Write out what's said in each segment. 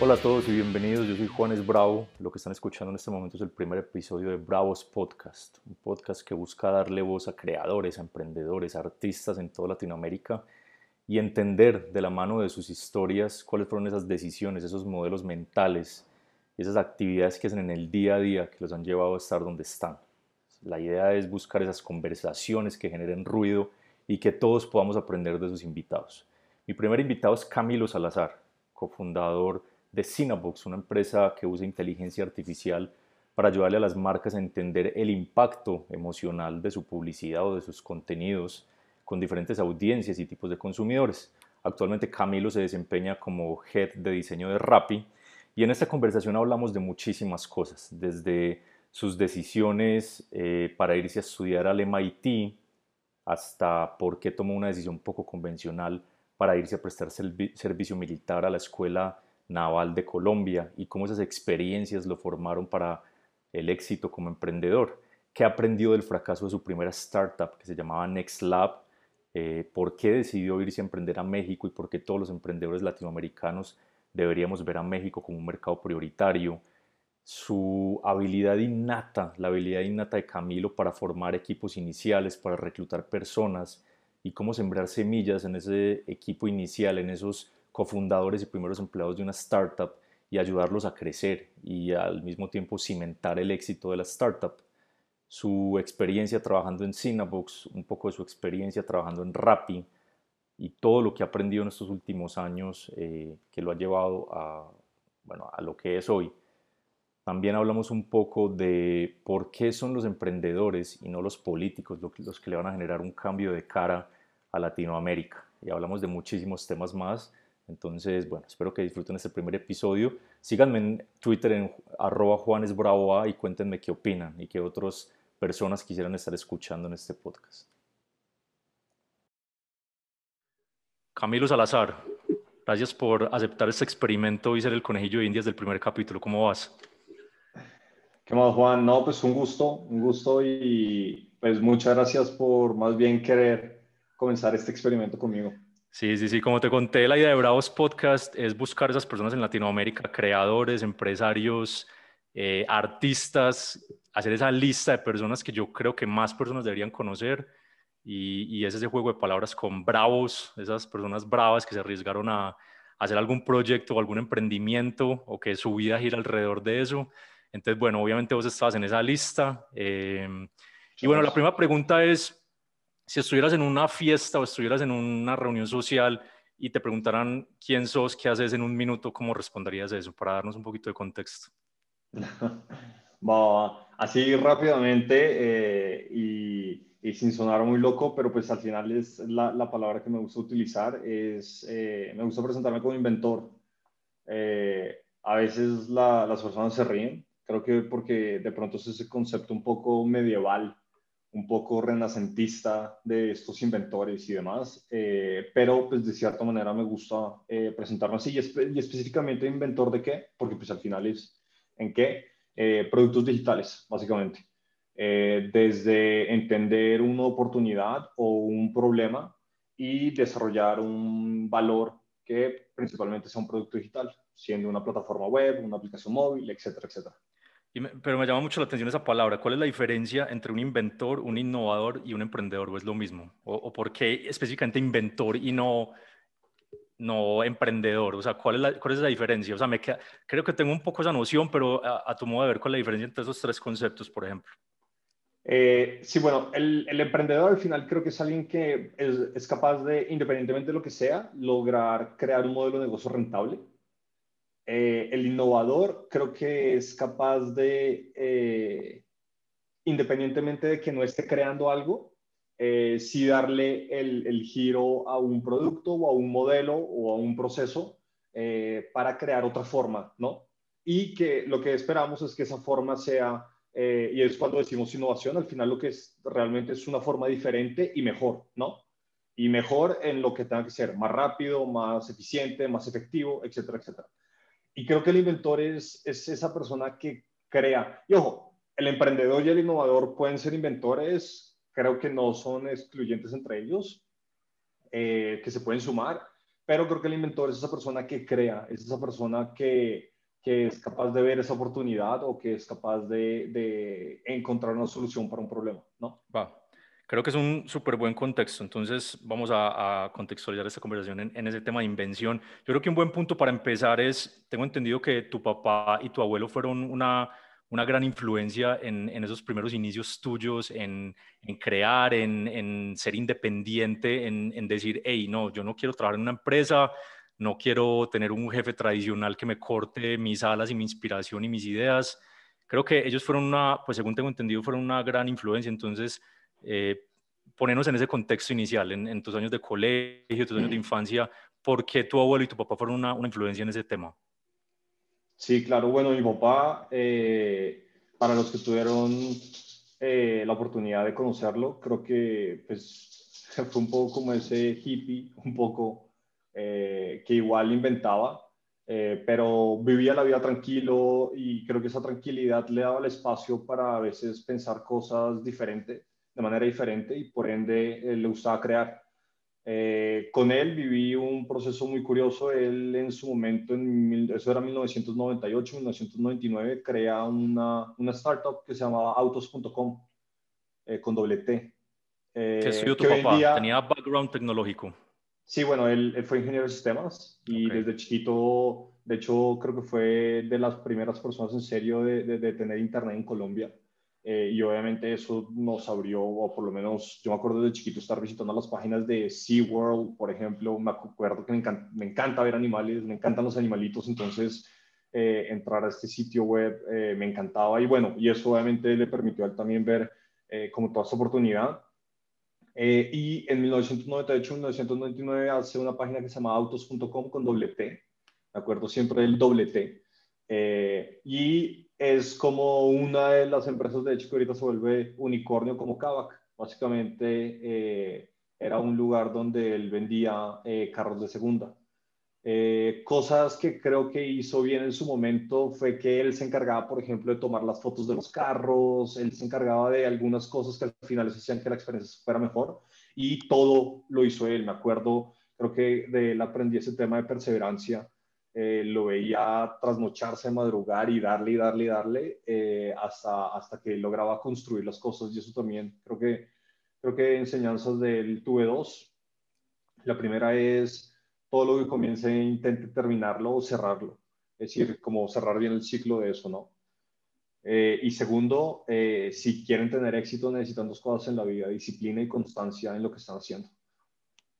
Hola a todos y bienvenidos. Yo soy Juanes Bravo. Lo que están escuchando en este momento es el primer episodio de Bravos Podcast, un podcast que busca darle voz a creadores, a emprendedores, artistas en toda Latinoamérica y entender de la mano de sus historias cuáles fueron esas decisiones, esos modelos mentales, esas actividades que hacen en el día a día que los han llevado a estar donde están. La idea es buscar esas conversaciones que generen ruido y que todos podamos aprender de sus invitados. Mi primer invitado es Camilo Salazar, cofundador de Cinebox, una empresa que usa inteligencia artificial para ayudarle a las marcas a entender el impacto emocional de su publicidad o de sus contenidos con diferentes audiencias y tipos de consumidores. Actualmente Camilo se desempeña como head de diseño de Rappi y en esta conversación hablamos de muchísimas cosas, desde sus decisiones eh, para irse a estudiar al MIT hasta por qué tomó una decisión poco convencional para irse a prestar servicio militar a la escuela Naval de Colombia y cómo esas experiencias lo formaron para el éxito como emprendedor. ¿Qué aprendió del fracaso de su primera startup que se llamaba Next Lab? Eh, ¿Por qué decidió irse a emprender a México y por qué todos los emprendedores latinoamericanos deberíamos ver a México como un mercado prioritario? Su habilidad innata, la habilidad innata de Camilo para formar equipos iniciales, para reclutar personas y cómo sembrar semillas en ese equipo inicial, en esos cofundadores y primeros empleados de una startup y ayudarlos a crecer y al mismo tiempo cimentar el éxito de la startup. Su experiencia trabajando en Cinebox, un poco de su experiencia trabajando en Rappi y todo lo que ha aprendido en estos últimos años eh, que lo ha llevado a, bueno, a lo que es hoy. También hablamos un poco de por qué son los emprendedores y no los políticos los que le van a generar un cambio de cara a Latinoamérica. Y hablamos de muchísimos temas más entonces, bueno, espero que disfruten este primer episodio. Síganme en Twitter en arroba juanesbravoa y cuéntenme qué opinan y qué otras personas quisieran estar escuchando en este podcast. Camilo Salazar, gracias por aceptar este experimento y ser el conejillo de indias del primer capítulo. ¿Cómo vas? ¿Qué más, Juan? No, pues un gusto, un gusto y pues muchas gracias por más bien querer comenzar este experimento conmigo. Sí, sí, sí, como te conté, la idea de Bravos Podcast es buscar esas personas en Latinoamérica, creadores, empresarios, eh, artistas, hacer esa lista de personas que yo creo que más personas deberían conocer y, y, es ese juego de palabras con bravos, esas personas bravas que se arriesgaron a, hacer algún proyecto o algún emprendimiento o que su vida gira alrededor de eso. Entonces, bueno, obviamente vos estabas en esa lista. Eh, y bueno, la primera pregunta es, si estuvieras en una fiesta o estuvieras en una reunión social y te preguntaran quién sos, qué haces en un minuto, ¿cómo responderías eso? Para darnos un poquito de contexto. así rápidamente eh, y, sin sonar muy loco, pero pues al final es la, la palabra que me gusta utilizar, es, eh, me gusta presentarme como inventor. Eh, a veces las personas se ríen, creo que porque de pronto es ese concepto un poco medieval un poco renacentista de estos inventores y demás, eh, pero pues de cierta manera me gusta eh, presentarme así. Y, específicamente inventor de qué, porque pues al final es en qué, eh, productos digitales, básicamente. desde entender una oportunidad o un problema y desarrollar un valor que principalmente sea un producto digital, siendo una plataforma web, una aplicación móvil, etcétera, etcétera pero me llama mucho la atención esa palabra. ¿Cuál es la diferencia entre un inventor, un innovador y un emprendedor? ¿O es lo mismo? ¿O, por qué específicamente inventor y no, no emprendedor? O sea, ¿cuál es la, cuál es la diferencia? O sea, me creo que tengo un poco esa noción, pero a, tu modo de ver, ¿cuál es la diferencia entre esos tres conceptos, por ejemplo? Eh, sí, bueno, el, el, emprendedor al final creo que es alguien que es, es capaz de, independientemente de lo que sea, lograr crear un modelo de negocio rentable eh, el innovador creo que es capaz de, eh, independientemente de que no esté creando algo, eh, sí darle el, giro a un producto o a un modelo o a un proceso para crear otra forma, ¿no? Y que lo que esperamos es que esa forma sea, y es cuando decimos innovación, al final lo que es realmente es una forma diferente y mejor, ¿no? Y mejor en lo que tenga que ser, más rápido, más eficiente, más efectivo, etcétera, etcétera. Y creo que el inventor es, es esa persona que crea. Y ojo, el emprendedor y el innovador pueden ser inventores, creo que no son excluyentes entre ellos, eh, que se pueden sumar, pero creo que el inventor es esa persona que crea, es esa persona que, que es capaz de ver esa oportunidad o que es capaz de, de encontrar una solución para un problema, ¿no? Va. Creo que es un súper buen contexto. Entonces, vamos a, a contextualizar esta conversación en, en, ese tema de invención. Yo creo que un buen punto para empezar es, tengo entendido que tu papá y tu abuelo fueron una una gran influencia en, esos primeros inicios tuyos, en, crear, en, ser independiente, en, decir, hey, no, yo no quiero trabajar en una empresa, no quiero tener un jefe tradicional que me corte mis alas y mi inspiración y mis ideas. Creo que ellos fueron una, pues según tengo entendido, fueron una gran influencia. Entonces, eh, ponernos en ese contexto inicial, en, tus años de colegio, tus años de infancia, ¿por qué tu abuelo y tu papá fueron una influencia en ese tema? Sí, claro. Bueno, mi papá, eh, para los que tuvieron eh, la oportunidad de conocerlo, creo que pues, fue un poco como ese hippie, un poco eh, que igual inventaba, pero vivía la vida tranquilo y creo que esa tranquilidad le daba el espacio para a veces pensar cosas diferentes, de manera diferente y por ende le gustaba crear. Eh, con él viví un proceso muy curioso. Él en su momento, en, eso era 1998, 1999, crea una, una startup que se llamaba autos.com eh, con doble T. Eh, ¿Qué estudió tu papá? ¿Tenía background tecnológico? Sí, bueno, él, fue ingeniero de sistemas y desde chiquito, de hecho, creo que fue de las primeras personas en serio de, de tener internet en Colombia. Eh, y obviamente eso nos abrió, o por lo menos yo me acuerdo de chiquito estar visitando las páginas de SeaWorld, por ejemplo, me acuerdo que me encanta, ver animales, me encantan los animalitos, entonces eh, entrar a este sitio web eh, me encantaba y bueno, y eso obviamente le permitió a él también ver como toda esta oportunidad. y en 1998-1999 hace una página que se llama autos.com con doble T, me acuerdo siempre del doble T. y es como una de las empresas, de hecho, que ahorita se vuelve unicornio como Kavak. Básicamente eh, era un lugar donde él vendía eh, carros de segunda. Eh, cosas que creo que hizo bien en su momento fue que él se encargaba, por ejemplo, de tomar las fotos de los carros, él se encargaba de algunas cosas que al final hacían que la experiencia fuera mejor y todo lo hizo él. Me acuerdo, creo que de él aprendí ese tema de perseverancia eh, lo veía trasnocharse, madrugar y darle y darle y darle eh, hasta, hasta que lograba construir las cosas. Y eso también creo que, creo que enseñanzas del tuve dos. La primera es todo lo que comience, intente terminarlo o cerrarlo. Es decir, como cerrar bien el ciclo de eso, ¿no? Eh, y segundo, si quieren tener éxito necesitan dos cosas en la vida, disciplina y constancia en lo que están haciendo.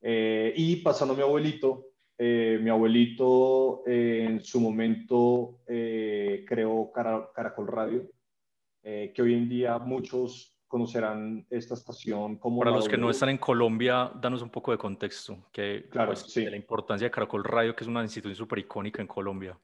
y pasando a mi abuelito, eh, mi abuelito eh, en su momento eh, creó Caracol Radio, que hoy en día muchos conocerán esta estación como... Para los que no están en Colombia, danos un poco de contexto, que, claro, pues, de la importancia de Caracol Radio, que es una institución súper icónica en Colombia.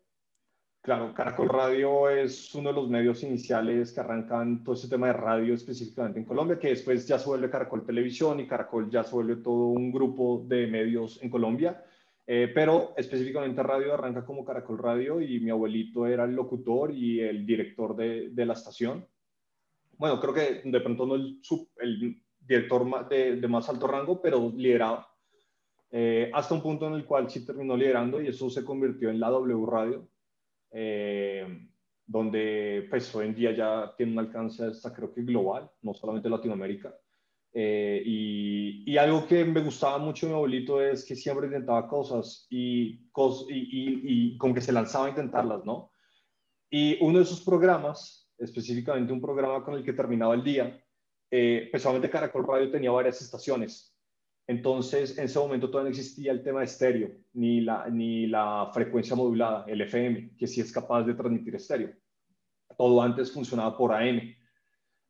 Claro, Caracol Radio es uno de los medios iniciales que arrancan todo ese tema de radio específicamente en Colombia, que después ya se vuelve Caracol Televisión y Caracol ya se vuelve todo un grupo de medios en Colombia. Eh, pero específicamente radio arranca como Caracol Radio y mi abuelito era el locutor y el director de, de la estación. Bueno, creo que de pronto no el, el director de, de, más alto rango, pero lideraba. Eh, hasta un punto en el cual sí terminó liderando y eso se convirtió en la W Radio, eh, donde pues hoy en día ya tiene un alcance hasta creo que global, no solamente Latinoamérica. Eh, y, algo que me gustaba mucho de mi abuelito es que siempre intentaba cosas y, como que se lanzaba a intentarlas, ¿no? Y uno de esos programas, específicamente un programa con el que terminaba el día, eh, personalmente Caracol Radio tenía varias estaciones. Entonces, en ese momento todavía no existía el tema de estéreo, ni la, ni la frecuencia modulada, el FM, que sí es capaz de transmitir estéreo. Todo antes funcionaba por AM.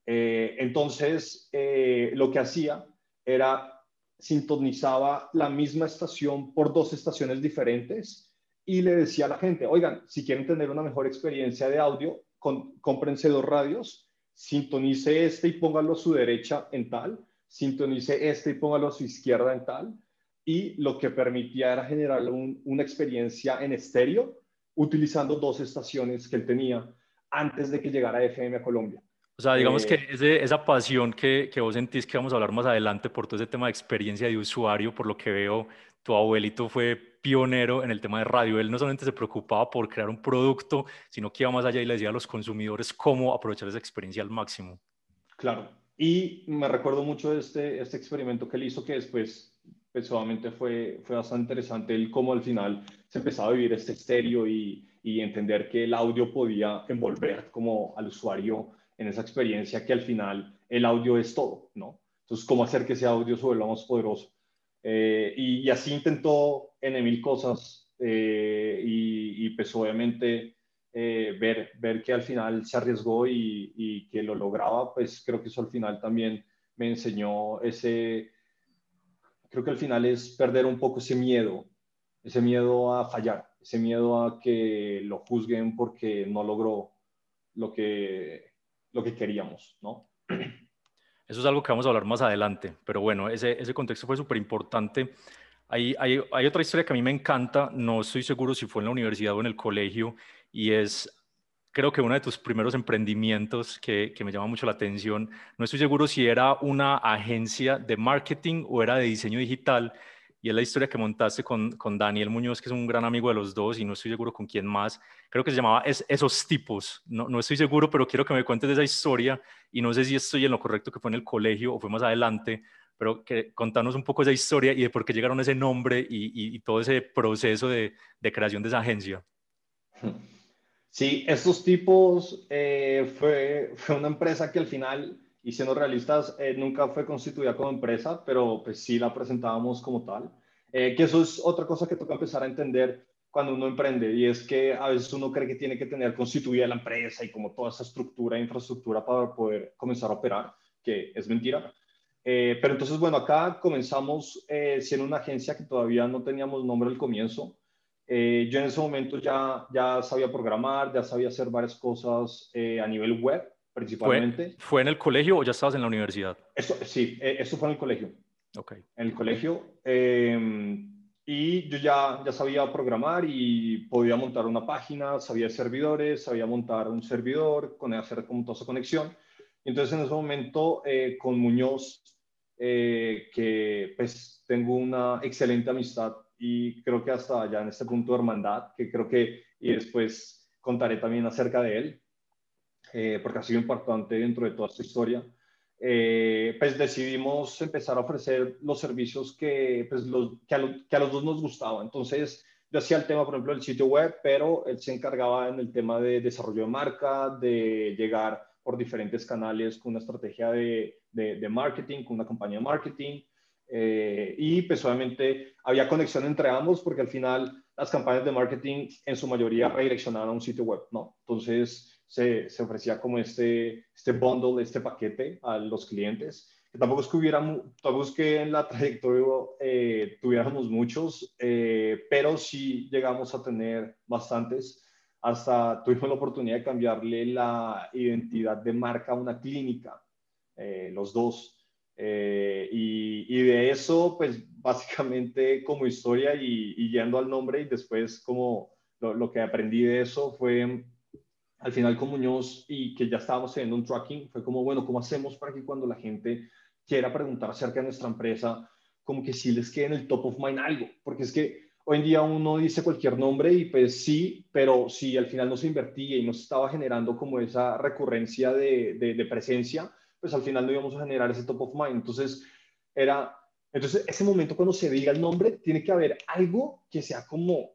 Eh, entonces, eh, lo que hacía era sintonizaba la misma estación por dos estaciones diferentes y le decía a la gente, oigan, si quieren tener una mejor experiencia de audio, cómprense dos radios, sintonice este y póngalo a su derecha en tal, sintonice este y póngalo a su izquierda en tal, y lo que permitía era generar una experiencia en estéreo utilizando dos estaciones que él tenía antes de que llegara FM a Colombia. O sea, digamos que eh, esa pasión que, que vos sentís que vamos a hablar más adelante por todo ese tema de experiencia de usuario, por lo que veo, tu abuelito fue pionero en el tema de radio. Él no solamente se preocupaba por crear un producto, sino que iba más allá y le decía a los consumidores cómo aprovechar esa experiencia al máximo. Claro. Y me recuerdo mucho de este, este experimento que él hizo, que después personalmente fue, fue bastante interesante, el cómo al final se empezaba a vivir este estéreo y, y entender que el audio podía envolver como al usuario en esa experiencia que al final el audio es todo, ¿no? Entonces, ¿cómo hacer que ese audio se vuelva más poderoso? Eh, y, así intentó en mil cosas eh, y, pues obviamente eh, ver, ver que al final se arriesgó y, y, que lo lograba, pues creo que eso al final también me enseñó ese, creo que al final es perder un poco ese miedo, ese miedo a fallar, ese miedo a que lo juzguen porque no logró lo que lo que queríamos, ¿no? Eso es algo que vamos a hablar más adelante, pero bueno, ese, ese contexto fue súper importante. Hay, hay, hay, otra historia que a mí me encanta, no estoy seguro si fue en la universidad o en el colegio, y es, creo que uno de tus primeros emprendimientos que, que me llama mucho la atención, no estoy seguro si era una agencia de marketing o era de diseño digital, y es la historia que montaste con, con, Daniel Muñoz, que es un gran amigo de los dos y no estoy seguro con quién más. Creo que se llamaba es, Esos Tipos. No, no estoy seguro, pero quiero que me cuentes de esa historia y no sé si estoy en lo correcto que fue en el colegio o fue más adelante, pero que contanos un poco esa historia y de por qué llegaron a ese nombre y, y, todo ese proceso de, de, creación de esa agencia. Sí, estos tipos eh, fue, fue una empresa que al final y siendo realistas, eh, nunca fue constituida como empresa, pero pues sí la presentábamos como tal. Eh, que eso es otra cosa que toca empezar a entender cuando uno emprende, y es que a veces uno cree que tiene que tener constituida la empresa y como toda esa estructura e infraestructura para poder comenzar a operar, que es mentira. Eh, pero entonces, bueno, acá comenzamos siendo una agencia que todavía no teníamos nombre al comienzo. yo en ese momento ya, ya sabía programar, ya sabía hacer varias cosas a nivel web, principalmente. ¿Fue, en el colegio o ya estabas en la universidad? Eso, sí, eh, eso fue en el colegio. Ok. En el colegio. Em, y yo ya, ya sabía programar y podía montar una página, sabía servidores, sabía montar un servidor, con hacer como toda esa conexión. entonces en ese momento eh, con Muñoz, eh, que pues tengo una excelente amistad y creo que hasta ya en este punto de hermandad, que creo que y después contaré también acerca de él, eh, porque ha sido importante dentro de toda esta historia, eh, pues decidimos empezar a ofrecer los servicios que, pues los, que, a los dos nos gustaban. Entonces, yo hacía el tema, por ejemplo, del sitio web, pero él se encargaba en el tema de desarrollo de marca, de llegar por diferentes canales con una estrategia de, de, marketing, con una campaña de marketing. Eh, y pues obviamente había conexión entre ambos porque al final las campañas de marketing en su mayoría redireccionaban a un sitio web, ¿no? Entonces, se, se, ofrecía como este, este bundle, este paquete a los clientes. Que tampoco es que hubiera, tampoco es que en la trayectoria eh, tuviéramos muchos, eh, pero sí llegamos a tener bastantes. Hasta tuvimos la oportunidad de cambiarle la identidad de marca a una clínica, eh, los dos. Y, y, de eso, pues básicamente como historia y, y yendo al nombre y después como lo, lo que aprendí de eso fue al final con Muñoz y que ya estábamos teniendo un tracking, fue como, bueno, ¿cómo hacemos para que cuando la gente quiera preguntar acerca de nuestra empresa, como que sí les quede en el top of mind algo? Porque es que hoy en día uno dice cualquier nombre y pues sí, pero si al final no se invertía y no se estaba generando como esa recurrencia de, de, presencia, pues al final no íbamos a generar ese top of mind. Entonces, era, entonces ese momento cuando se diga el nombre, tiene que haber algo que sea como,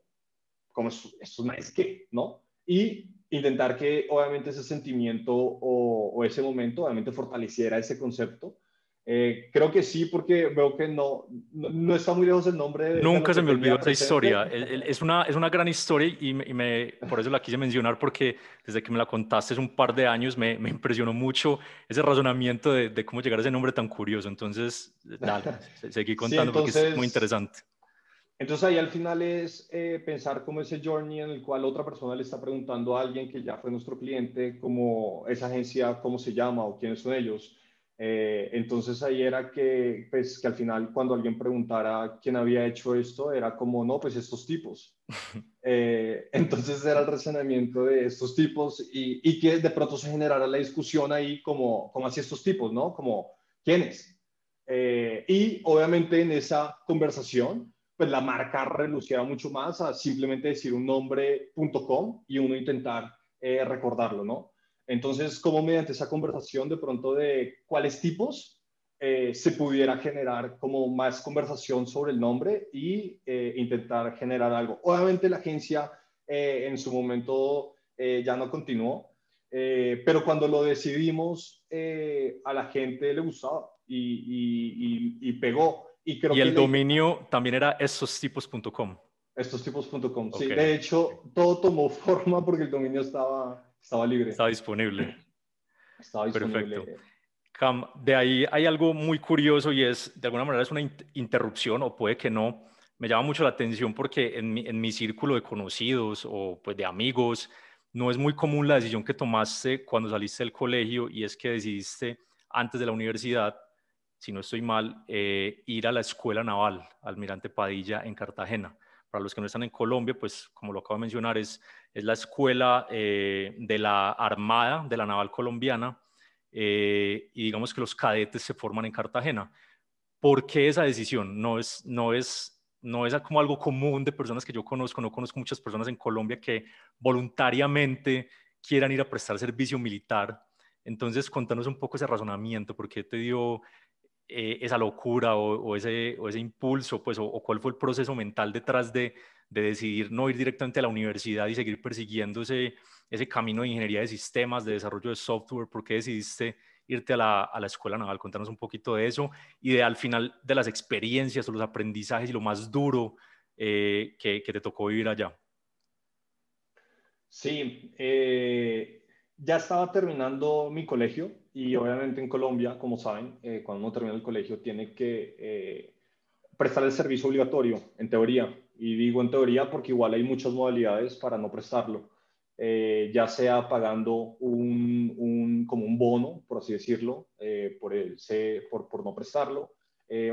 como estos es que, ¿no? Y intentar que obviamente ese sentimiento o, ese momento obviamente fortaleciera ese concepto. Eh, creo que sí, porque veo que no, no, está muy lejos el nombre. De, Nunca se me olvidó esa historia. Es una, es una gran historia y, me, por eso la quise mencionar, porque desde que me la contaste hace un par de años me, me impresionó mucho ese razonamiento de, de, cómo llegar a ese nombre tan curioso. Entonces, dale, seguí contando porque es muy interesante. Entonces ahí al final es eh, pensar como ese journey en el cual otra persona le está preguntando a alguien que ya fue nuestro cliente, como esa agencia, cómo se llama o quiénes son ellos. Eh, entonces ahí era que, pues, que al final cuando alguien preguntara quién había hecho esto, era como, no, pues estos tipos. Eh, entonces era el razonamiento de estos tipos y, y, que de pronto se generara la discusión ahí como, como así estos tipos, ¿no? Como, ¿quiénes? Eh, y obviamente en esa conversación, pues la marca reluciera mucho más a simplemente decir un nombre.com y uno intentar recordarlo, ¿no? Entonces, como mediante esa conversación de pronto de cuáles tipos eh, se pudiera generar como más conversación sobre el nombre y eh, intentar generar algo. Obviamente la agencia eh, en su momento ya no continuó, pero cuando lo decidimos a la gente le gustaba y, pegó. Y, creo y el dominio también era esostipos.com. Estostipos.com, sí. De hecho, todo tomó forma porque el dominio estaba estaba libre. Estaba disponible. Estaba disponible. Perfecto. Cam, de ahí hay algo muy curioso y es, de alguna manera es una interrupción o puede que no. Me llama mucho la atención porque en mi, en mi círculo de conocidos o pues de amigos, no es muy común la decisión que tomaste cuando saliste del colegio y es que decidiste antes de la universidad, si no estoy mal, eh, ir a la Escuela Naval Almirante Padilla en Cartagena. Para los que no están en Colombia, pues como lo acabo de mencionar, es, es la escuela eh, de la Armada, de la Naval Colombiana, eh, y digamos que los cadetes se forman en Cartagena. ¿Por qué esa decisión? No es, no es, no es como algo común de personas que yo conozco, no conozco muchas personas en Colombia que voluntariamente quieran ir a prestar servicio militar. Entonces, contanos un poco ese razonamiento, ¿por qué te dio eh, esa locura o, ese, o, ese, impulso, pues, o, cuál fue el proceso mental detrás de, de, decidir no ir directamente a la universidad y seguir persiguiendo ese, ese, camino de ingeniería de sistemas, de desarrollo de software? ¿Por qué decidiste irte a la, a la, escuela naval? Contanos un poquito de eso y de al final de las experiencias o los aprendizajes y lo más duro eh, que, que, te tocó vivir allá. Sí, eh, ya estaba terminando mi colegio y obviamente en Colombia, como saben, eh, cuando uno termina el colegio tiene que eh, prestar el servicio obligatorio, en teoría. Y digo en teoría porque igual hay muchas modalidades para no prestarlo. Eh, ya sea pagando un, un, como un bono, por así decirlo, por, el, por, por no prestarlo,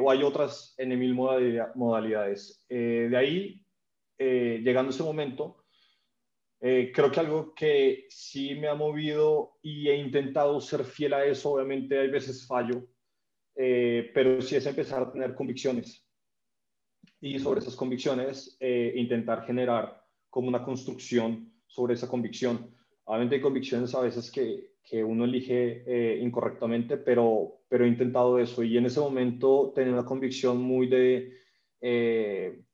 o hay otras en mil modalidades. de ahí, llegando ese momento, eh, creo que algo que sí me ha movido y he intentado ser fiel a eso, obviamente hay veces fallo, eh, pero sí es empezar a tener convicciones. Y sobre esas convicciones, eh, intentar generar como una construcción sobre esa convicción. Obviamente hay convicciones a veces que, que uno elige incorrectamente, pero, pero he intentado eso. Y en ese momento tenía una convicción muy de,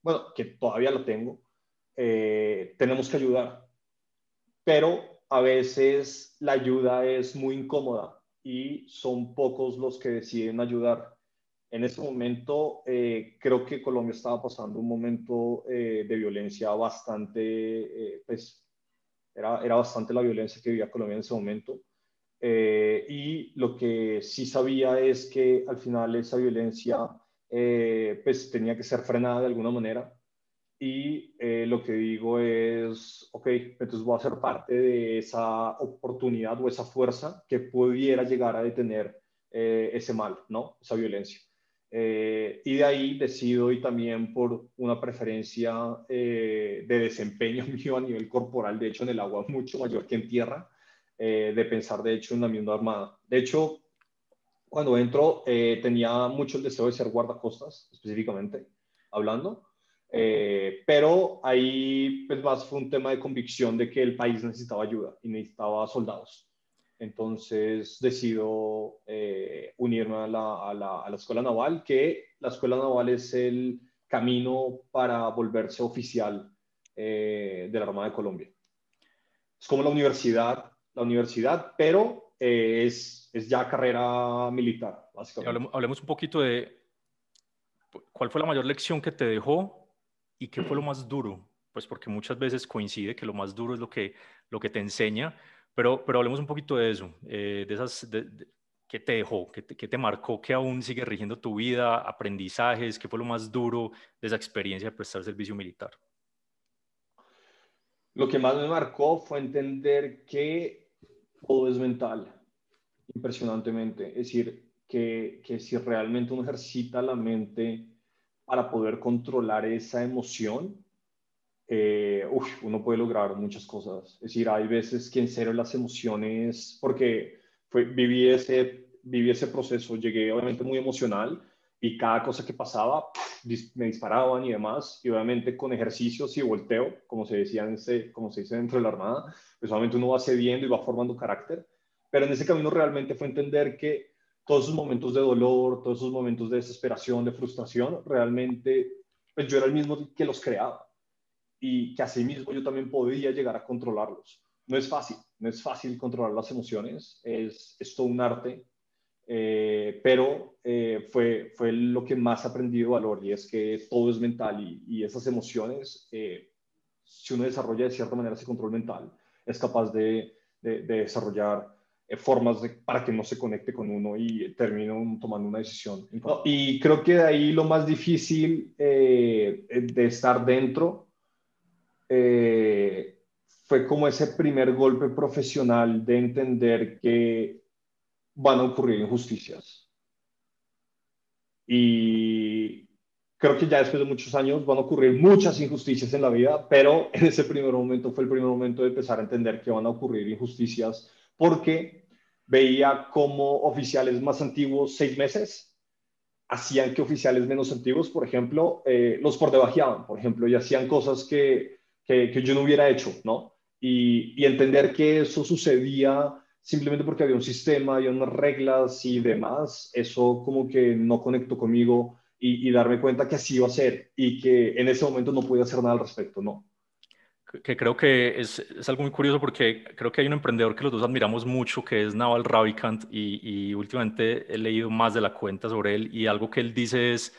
bueno, que todavía la tengo, tenemos que ayudar pero a veces la ayuda es muy incómoda y son pocos los que deciden ayudar. En ese momento eh, creo que Colombia estaba pasando un momento eh, de violencia bastante, eh, pues era, era, bastante la violencia que vivía Colombia en ese momento. y lo que sí sabía es que al final esa violencia pues tenía que ser frenada de alguna manera y eh, lo que digo es, ok, entonces voy a ser parte de esa oportunidad o esa fuerza que pudiera llegar a detener eh, ese mal, ¿no? Esa violencia. Eh, y de ahí decido y también por una preferencia de desempeño mío a nivel corporal, de hecho en el agua mucho mayor que en tierra, de pensar de hecho en la misma armada. De hecho, cuando entro tenía mucho el deseo de ser guardacostas, específicamente hablando. Eh, pero ahí pues más fue un tema de convicción de que el país necesitaba ayuda y necesitaba soldados. Entonces decido eh, unirme a la, a, la, a la, Escuela Naval, que la Escuela Naval es el camino para volverse oficial eh, de la Armada de Colombia. Es como la universidad, la universidad, pero es, es, ya carrera militar, básicamente. Hablemos, hablemos un poquito de cuál fue la mayor lección que te dejó ¿Y qué fue lo más duro? Pues porque muchas veces coincide que lo más duro es lo que, lo que te enseña, pero, pero hablemos un poquito de eso, eh, de esas, ¿qué te dejó? ¿Qué te, ¿Qué te, marcó? ¿Qué aún sigue rigiendo tu vida? ¿Aprendizajes? ¿Qué fue lo más duro de esa experiencia de prestar servicio militar? Lo que más me marcó fue entender que todo es mental, impresionantemente. Es decir, que, que si realmente uno ejercita la mente para poder controlar esa emoción, eh, uno puede lograr muchas cosas. Es decir, hay veces que en serio las emociones, porque fue, viví, ese, viví ese proceso, llegué obviamente muy emocional y cada cosa que pasaba me disparaban y demás, y obviamente con ejercicios y volteo, como se decía en ese, como se dice dentro de la Armada, pues obviamente uno va cediendo y va formando carácter, pero en ese camino realmente fue entender que todos esos momentos de dolor, todos esos momentos de desesperación, de frustración, realmente, pues yo era el mismo que los creaba y que así mismo yo también podía llegar a controlarlos. No es fácil, no es fácil controlar las emociones, es, es todo un arte, eh, pero eh, fue, fue lo que más aprendí de valor y es que todo es mental y, y esas emociones, eh, si uno desarrolla de cierta manera ese control mental, es capaz de, de, de desarrollar formas de, para que no se conecte con uno y termino tomando una decisión. Y creo que de ahí lo más difícil eh, de estar dentro eh, fue como ese primer golpe profesional de entender que van a ocurrir injusticias. Y creo que ya después de muchos años van a ocurrir muchas injusticias en la vida, pero en ese primer momento fue el primer momento de empezar a entender que van a ocurrir injusticias porque veía como oficiales más antiguos, seis meses, hacían que oficiales menos antiguos, por ejemplo, eh, los por debajeaban, por ejemplo, y hacían cosas que, que, yo no hubiera hecho, ¿no? Y, y, entender que eso sucedía simplemente porque había un sistema, había unas reglas y demás, eso como que no conectó conmigo y, y darme cuenta que así iba a ser y que en ese momento no podía hacer nada al respecto, ¿no? Que creo que es, es, algo muy curioso porque creo que hay un emprendedor que los dos admiramos mucho, que es Naval Ravikant, y, y, últimamente he leído más de la cuenta sobre él, y algo que él dice es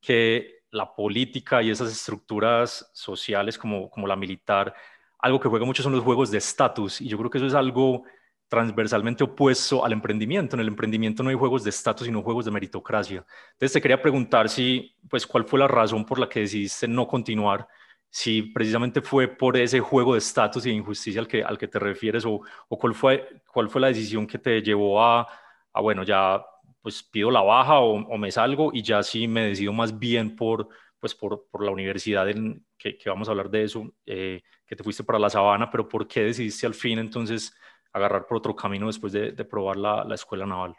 que la política y esas estructuras sociales como, como la militar, algo que juega mucho son los juegos de estatus, y yo creo que eso es algo transversalmente opuesto al emprendimiento. En el emprendimiento no hay juegos de estatus, sino juegos de meritocracia. Entonces te quería preguntar si, pues, cuál fue la razón por la que decidiste no continuar si precisamente fue por ese juego de estatus y de injusticia al que, al que te refieres o, o, cuál, fue, cuál fue la decisión que te llevó a, a bueno, ya pues pido la baja o, o, me salgo y ya sí me decido más bien por, pues por, por la universidad, en, que, que, vamos a hablar de eso, eh, que te fuiste para la sabana, pero ¿por qué decidiste al fin entonces agarrar por otro camino después de, de probar la, la escuela naval?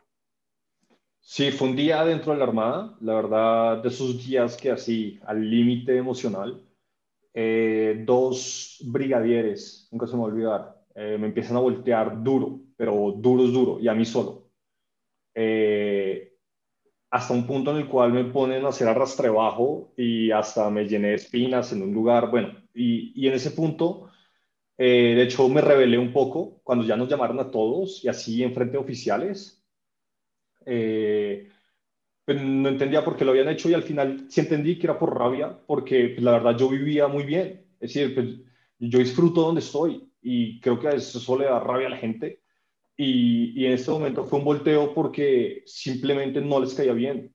Sí, fue un día dentro de la Armada, la verdad, de esos días que así, al límite emocional, eh, dos brigadieres, nunca se me va a olvidar, eh, me empiezan a voltear duro, pero duro es duro, y a mí solo. Eh, hasta un punto en el cual me ponen a hacer arrastrebajo y hasta me llené de espinas en un lugar, bueno, y, y en ese punto, de hecho, me rebelé un poco cuando ya nos llamaron a todos y así en frente de oficiales. Eh, pues, no entendía por qué lo habían hecho y al final sí entendí que era por rabia, porque pues, la verdad yo vivía muy bien. Es decir, pues, yo disfruto donde estoy y creo que eso le da rabia a la gente. Y, y en este momento fue un volteo porque simplemente no les caía bien.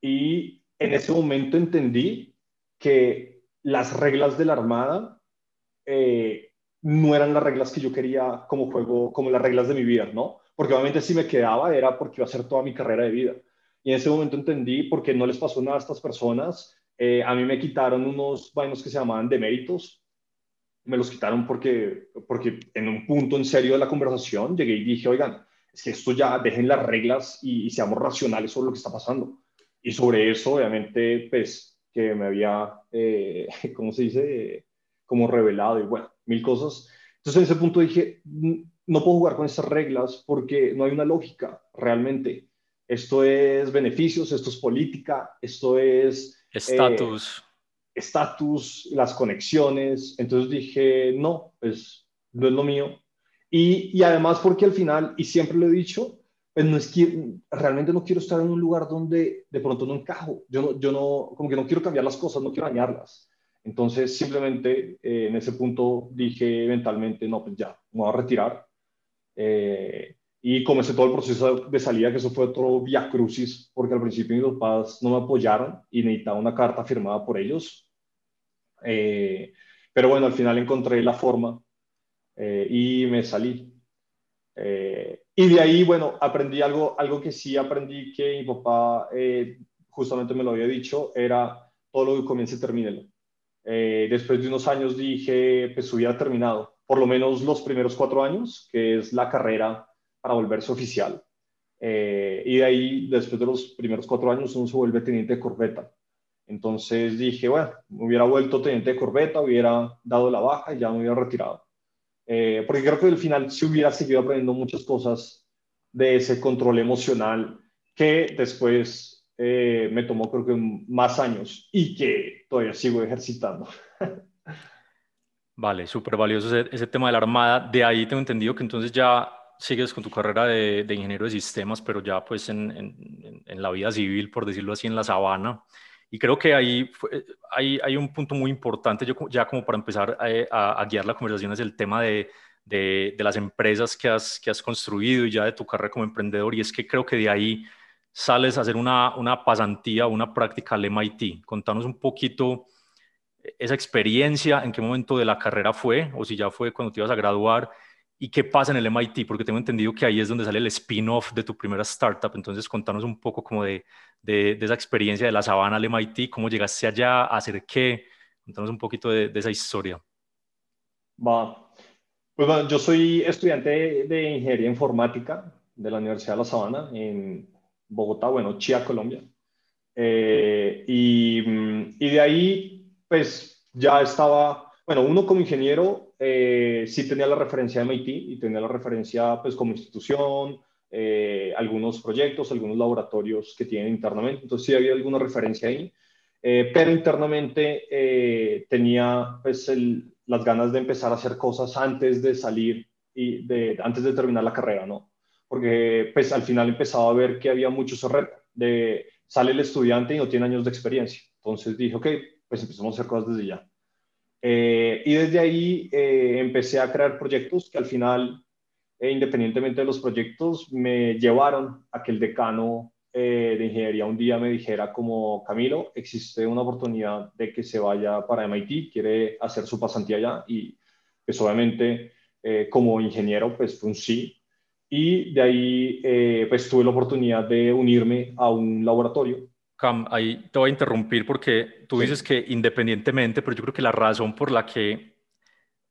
Y en ese momento entendí que las reglas de la Armada eh, no eran las reglas que yo quería como juego, como las reglas de mi vida, ¿no? Porque obviamente si me quedaba era porque iba a ser toda mi carrera de vida. Y en ese momento entendí por qué no les pasó nada a estas personas. Eh, a mí me quitaron unos vainos que se llamaban deméritos. Me los quitaron porque, porque en un punto en serio de la conversación llegué y dije, oigan, es que esto ya dejen las reglas y, seamos racionales sobre lo que está pasando. Y sobre eso, obviamente, pues, que me había, eh, ¿cómo se dice? Como revelado y bueno, mil cosas. Entonces en ese punto dije, no puedo jugar con esas reglas porque no hay una lógica realmente esto es beneficios, esto es política, esto es... Eh, estatus. Estatus, las conexiones. Entonces dije, no, pues no es lo mío. Y, y, además porque al final, y siempre lo he dicho, pues no es que realmente no quiero estar en un lugar donde de pronto no encajo. Yo no, yo no como que no quiero cambiar las cosas, no quiero dañarlas. Entonces simplemente eh, en ese punto dije mentalmente, no, pues ya, me voy a retirar. Eh, y comencé todo el proceso de salida, que eso fue otro via crucis, porque al principio mis papás no me apoyaron y necesitaba una carta firmada por ellos. Eh, pero bueno, al final encontré la forma eh, y me salí. Eh, y de ahí, bueno, aprendí algo, algo que sí aprendí que mi papá eh, justamente me lo había dicho, era todo lo que comience, termínelo. Eh, después de unos años dije, pues hubiera terminado, por lo menos los primeros cuatro años, que es la carrera para volverse oficial. Eh, y de ahí, después de los primeros cuatro años, uno se vuelve teniente de corbeta. Entonces dije, bueno, me hubiera vuelto teniente de corbeta, hubiera dado la baja y ya me hubiera retirado. Eh, porque creo que al final sí hubiera seguido aprendiendo muchas cosas de ese control emocional que después eh, me tomó creo que más años y que todavía sigo ejercitando. Vale, súper valioso ese, tema de la Armada. De ahí tengo entendido que entonces ya sigues con tu carrera de, ingeniero de sistemas, pero ya pues en, en, la vida civil, por decirlo así, en la sabana. Y creo que ahí hay, hay, un punto muy importante, yo, ya como para empezar eh, a, guiar la conversación, es el tema de, de, las empresas que has, que has construido y ya de tu carrera como emprendedor. Y es que creo que de ahí sales a hacer una, una pasantía, una práctica al MIT. Contanos un poquito eh, esa experiencia, en qué momento de la carrera fue, o si ya fue cuando te ibas a graduar, y qué pasa en el MIT, porque tengo entendido que ahí es donde sale el spin-off de tu primera startup. Entonces, contanos un poco como de, de, esa experiencia de la sabana al MIT, cómo llegaste allá, hacer qué. Contanos un poquito de, esa historia. Va. Pues bueno, yo soy estudiante de ingeniería informática de la Universidad de La Sabana en Bogotá, bueno, Chía, Colombia. Eh, y, y de ahí, pues ya estaba, bueno, uno como ingeniero eh, sí tenía la referencia de MIT y tenía la referencia pues como institución, eh, algunos proyectos, algunos laboratorios que tienen internamente, entonces sí había alguna referencia ahí, eh, pero internamente tenía pues las ganas de empezar a hacer cosas antes de salir y de, antes de terminar la carrera, ¿no? Porque pues al final empezaba a ver que había muchos retos de sale el estudiante y no tiene años de experiencia, entonces dije, ok, pues empezamos a hacer cosas desde ya. Eh, y desde ahí eh, empecé a crear proyectos que al final, eh, independientemente de los proyectos, me llevaron a que el decano de ingeniería un día me dijera como, Camilo, existe una oportunidad de que se vaya para MIT, quiere hacer su pasantía allá y pues obviamente como ingeniero pues fue un sí. Y de ahí pues tuve la oportunidad de unirme a un laboratorio Cam, ahí te voy a interrumpir porque tú dices que independientemente, pero yo creo que la razón por la que,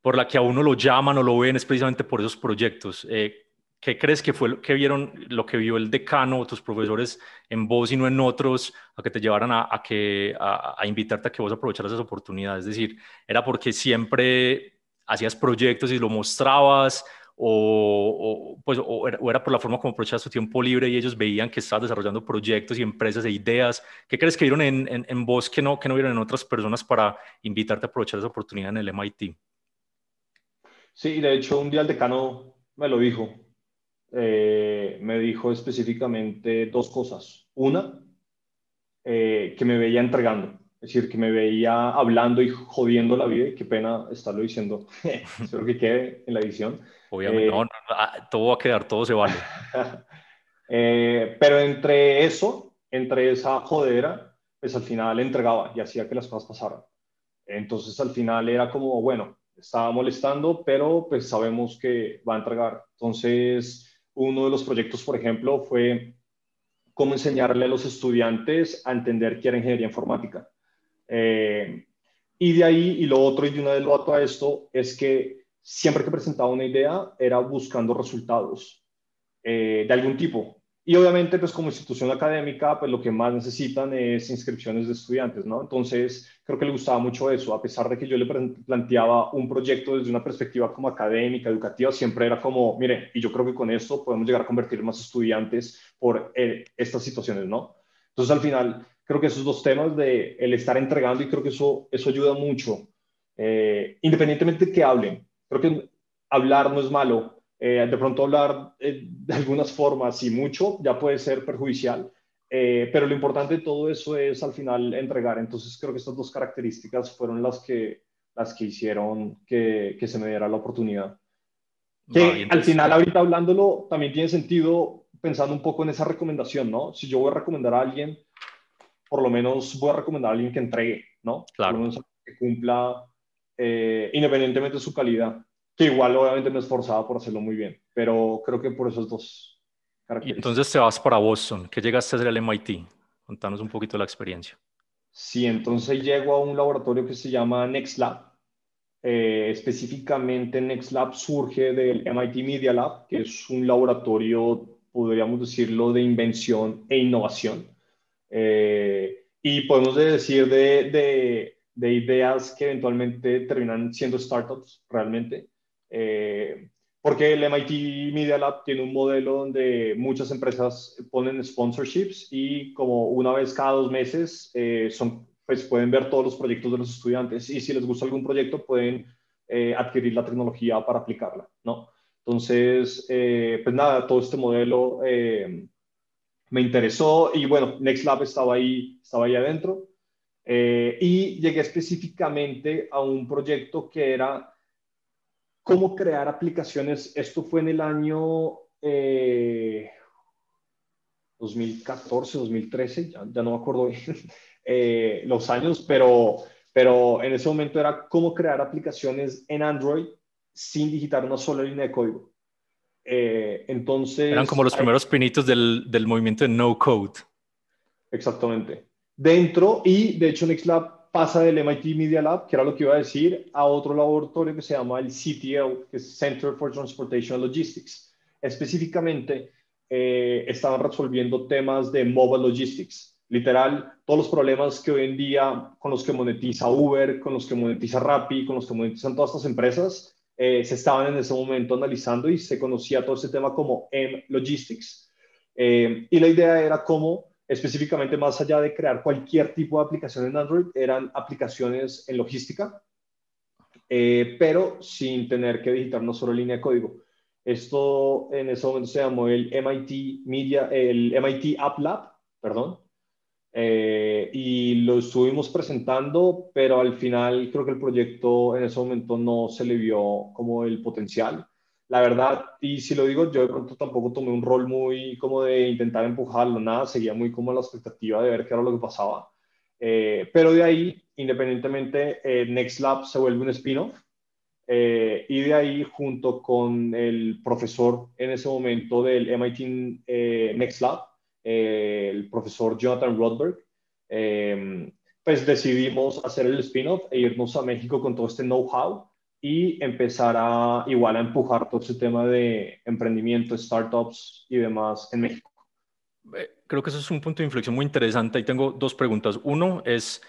por la que a uno lo llaman o lo ven es precisamente por esos proyectos. Eh, ¿Qué crees que fue lo que vieron, lo que vio el decano o tus profesores en vos y no en otros, a que te llevaran a, a que, a, a, invitarte a que vos aprovecharas esas oportunidades? Es decir, ¿era porque siempre hacías proyectos y lo mostrabas o, pues, o, era, por la forma como aprovechabas tu tiempo libre y ellos veían que estabas desarrollando proyectos y empresas e ideas. ¿Qué crees que vieron en, en, vos que no, que no vieron en otras personas para invitarte a aprovechar esa oportunidad en el MIT? Sí, de hecho un día el decano me lo dijo. Eh, me dijo específicamente dos cosas. Una, eh, que me veía entregando. Es decir, que me veía hablando y jodiendo la vida, y qué pena estarlo diciendo, espero que quede en la edición. Obviamente, eh, no, ah, todo va a quedar, todo se vale. Eh, pero entre eso, entre esa jodera, pues al final entregaba y hacía que las cosas pasaran. Entonces al final era como, bueno, estaba molestando, pero pues sabemos que va a entregar. Entonces, uno de los proyectos, por ejemplo, fue cómo enseñarle a los estudiantes a entender qué era ingeniería informática. Eh, y de ahí, y lo otro, y de una vez lo ato a esto, es que siempre que presentaba una idea era buscando resultados eh, de algún tipo. Y obviamente, pues como institución académica, pues lo que más necesitan es inscripciones de estudiantes, ¿no? Entonces, creo que le gustaba mucho eso, a pesar de que yo le planteaba un proyecto desde una perspectiva como académica, educativa, siempre era como, mire, y yo creo que con esto podemos llegar a convertir más estudiantes por eh, estas situaciones, ¿no? Entonces, al final, creo que esos dos temas de el estar entregando y creo que eso, eso ayuda mucho, eh, independientemente de que hablen, creo que hablar no es malo. Eh, de pronto hablar eh, de algunas formas y mucho ya puede ser perjudicial, eh, pero lo importante de todo eso es al final entregar. Entonces creo que estas dos características fueron las que, las que hicieron que, que se me diera la oportunidad. Que al final, ahorita hablándolo, también tiene sentido pensando un poco en esa recomendación, ¿no? Si yo voy a recomendar a alguien, por lo menos voy a recomendar a alguien que entregue, ¿no? Claro. Por lo menos que cumpla eh, independientemente de su calidad, que igual obviamente me esforzaba por hacerlo muy bien. pero creo que por esos dos y entonces te vas para Boston. ¿Qué llegaste a hacer al MIT? Contanos un poquito la experiencia. Sí, entonces llego a un laboratorio que se llama NextLab. Eh, específicamente NextLab surge del MIT Media Lab, que es un laboratorio, podríamos decirlo, de invención e innovación. Eh, y podemos decir de, de, ideas que eventualmente terminan siendo startups realmente. Eh, porque el MIT Media Lab tiene un modelo donde muchas empresas ponen sponsorships y como una vez cada dos meses eh, son, pues pueden ver todos los proyectos de los estudiantes y si les gusta algún proyecto pueden eh, adquirir la tecnología para aplicarla, ¿no? Entonces, eh, pues nada, todo este modelo me interesó y bueno, Next Lab estaba ahí, estaba ahí adentro y llegué específicamente a un proyecto que era cómo crear aplicaciones. Esto fue en el año 2014, 2013, ya, no me acuerdo bien eh, los años, pero, pero en ese momento era cómo crear aplicaciones en Android sin digitar una sola línea de código. Eh, entonces... Eran como los primeros pinitos del, del movimiento de no code. Exactamente. Dentro, y de hecho NextLab pasa del MIT Media Lab, que era lo que iba a decir, a otro laboratorio que se llama el CTL, que es Center for Transportation and Logistics. Específicamente, eh, estaban resolviendo temas de mobile logistics. Literal, todos los problemas que hoy en día con los que monetiza Uber, con los que monetiza Rappi, con los que monetizan todas estas empresas, eh, se estaban en ese momento analizando y se conocía todo ese tema como M Logistics. Eh, y la idea era cómo específicamente más allá de crear cualquier tipo de aplicación en Android, eran aplicaciones en logística, eh, pero sin tener que digitar una sola línea de código. Esto en ese momento se llamó el MIT Media, el MIT App Lab, perdón, eh, y lo estuvimos presentando, pero al final creo que el proyecto en ese momento no se le vio como el potencial la verdad, y si lo digo, yo de pronto tampoco tomé un rol muy como de intentar empujarlo, nada, seguía muy como la expectativa de ver qué era lo que pasaba. Eh, pero de ahí, independientemente, eh, Next Lab se vuelve un spin-off. Eh, y de ahí, junto con el profesor en ese momento del MIT Next Lab, el profesor Jonathan Rodberg, pues decidimos hacer el spin-off e irnos a México con todo este know-how y empezar a igual a empujar todo ese tema de emprendimiento, startups y demás en México. Eh, creo que eso es un punto de inflexión muy interesante. Y tengo dos preguntas. Uno es,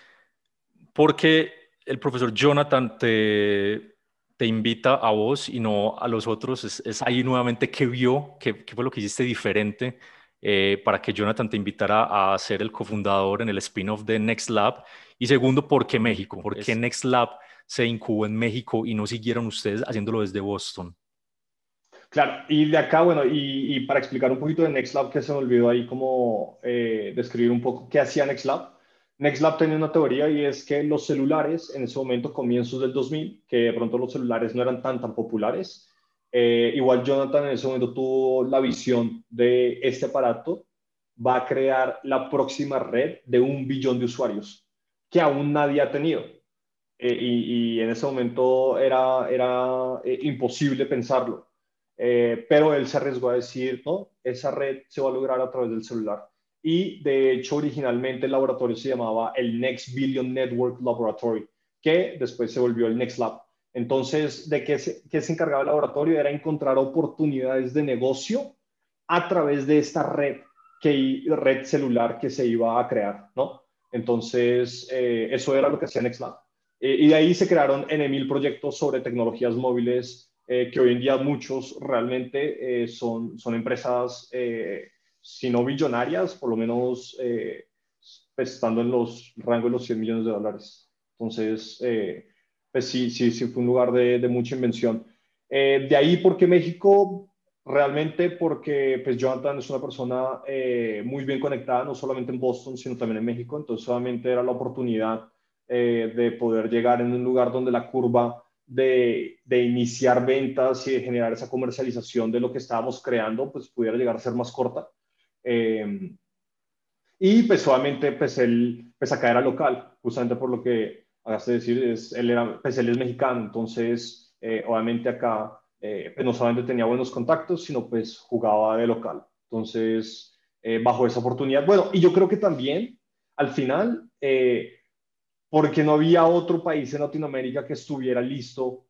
¿por qué el profesor Jonathan te, te invita a vos y no a los otros? ¿Es, ahí nuevamente qué vio? ¿Qué, ¿Qué, fue lo que hiciste diferente eh, para que Jonathan te invitara a ser el cofundador en el spin-off de Next Lab? Y segundo, ¿por qué México? ¿Por qué Next Lab se incubó en México y no siguieron ustedes haciéndolo desde Boston? Claro, y de acá, bueno, y, para explicar un poquito de NextLab, que se me olvidó ahí como eh, describir un poco qué hacía NextLab. NextLab tenía una teoría y es que los celulares, en ese momento, comienzos del 2000, que de pronto los celulares no eran tan, tan populares, eh, igual Jonathan en ese momento tuvo la visión de este aparato va a crear la próxima red de un billón de usuarios que aún nadie ha tenido. Eh, y, en ese momento era, era eh, imposible pensarlo. Pero él se arriesgó a decir, no, esa red se va a lograr a través del celular. Y de hecho, originalmente el laboratorio se llamaba el Next Billion Network Laboratory, que después se volvió el Next Lab. Entonces, ¿de qué se, qué se encargaba el laboratorio? Era encontrar oportunidades de negocio a través de esta red, que, red celular que se iba a crear, ¿no? Entonces, eso era lo que hacía Next Lab. Eh, y de ahí se crearon N mil proyectos sobre tecnologías móviles, eh, que hoy en día muchos realmente eh, son, son empresas, si no billonarias, por lo menos pues, estando en los rangos de los 100 millones de dólares. Entonces, pues sí, sí, sí fue un lugar de, de mucha invención. de ahí, porque México? Realmente porque pues Jonathan es una persona muy bien conectada, no solamente en Boston, sino también en México, entonces solamente era la oportunidad eh, de poder llegar en un lugar donde la curva de, iniciar ventas y de generar esa comercialización de lo que estábamos creando, pues pudiera llegar a ser más corta. Eh, y pues obviamente, pues pues acá era local, justamente por lo que hagaste decir, es, él, era, pues él es mexicano, entonces eh, obviamente acá eh, pues no solamente tenía buenos contactos, sino pues jugaba de local. Entonces, eh, bajo esa oportunidad, bueno, y yo creo que también, al final, eh, porque no había otro país en Latinoamérica que estuviera listo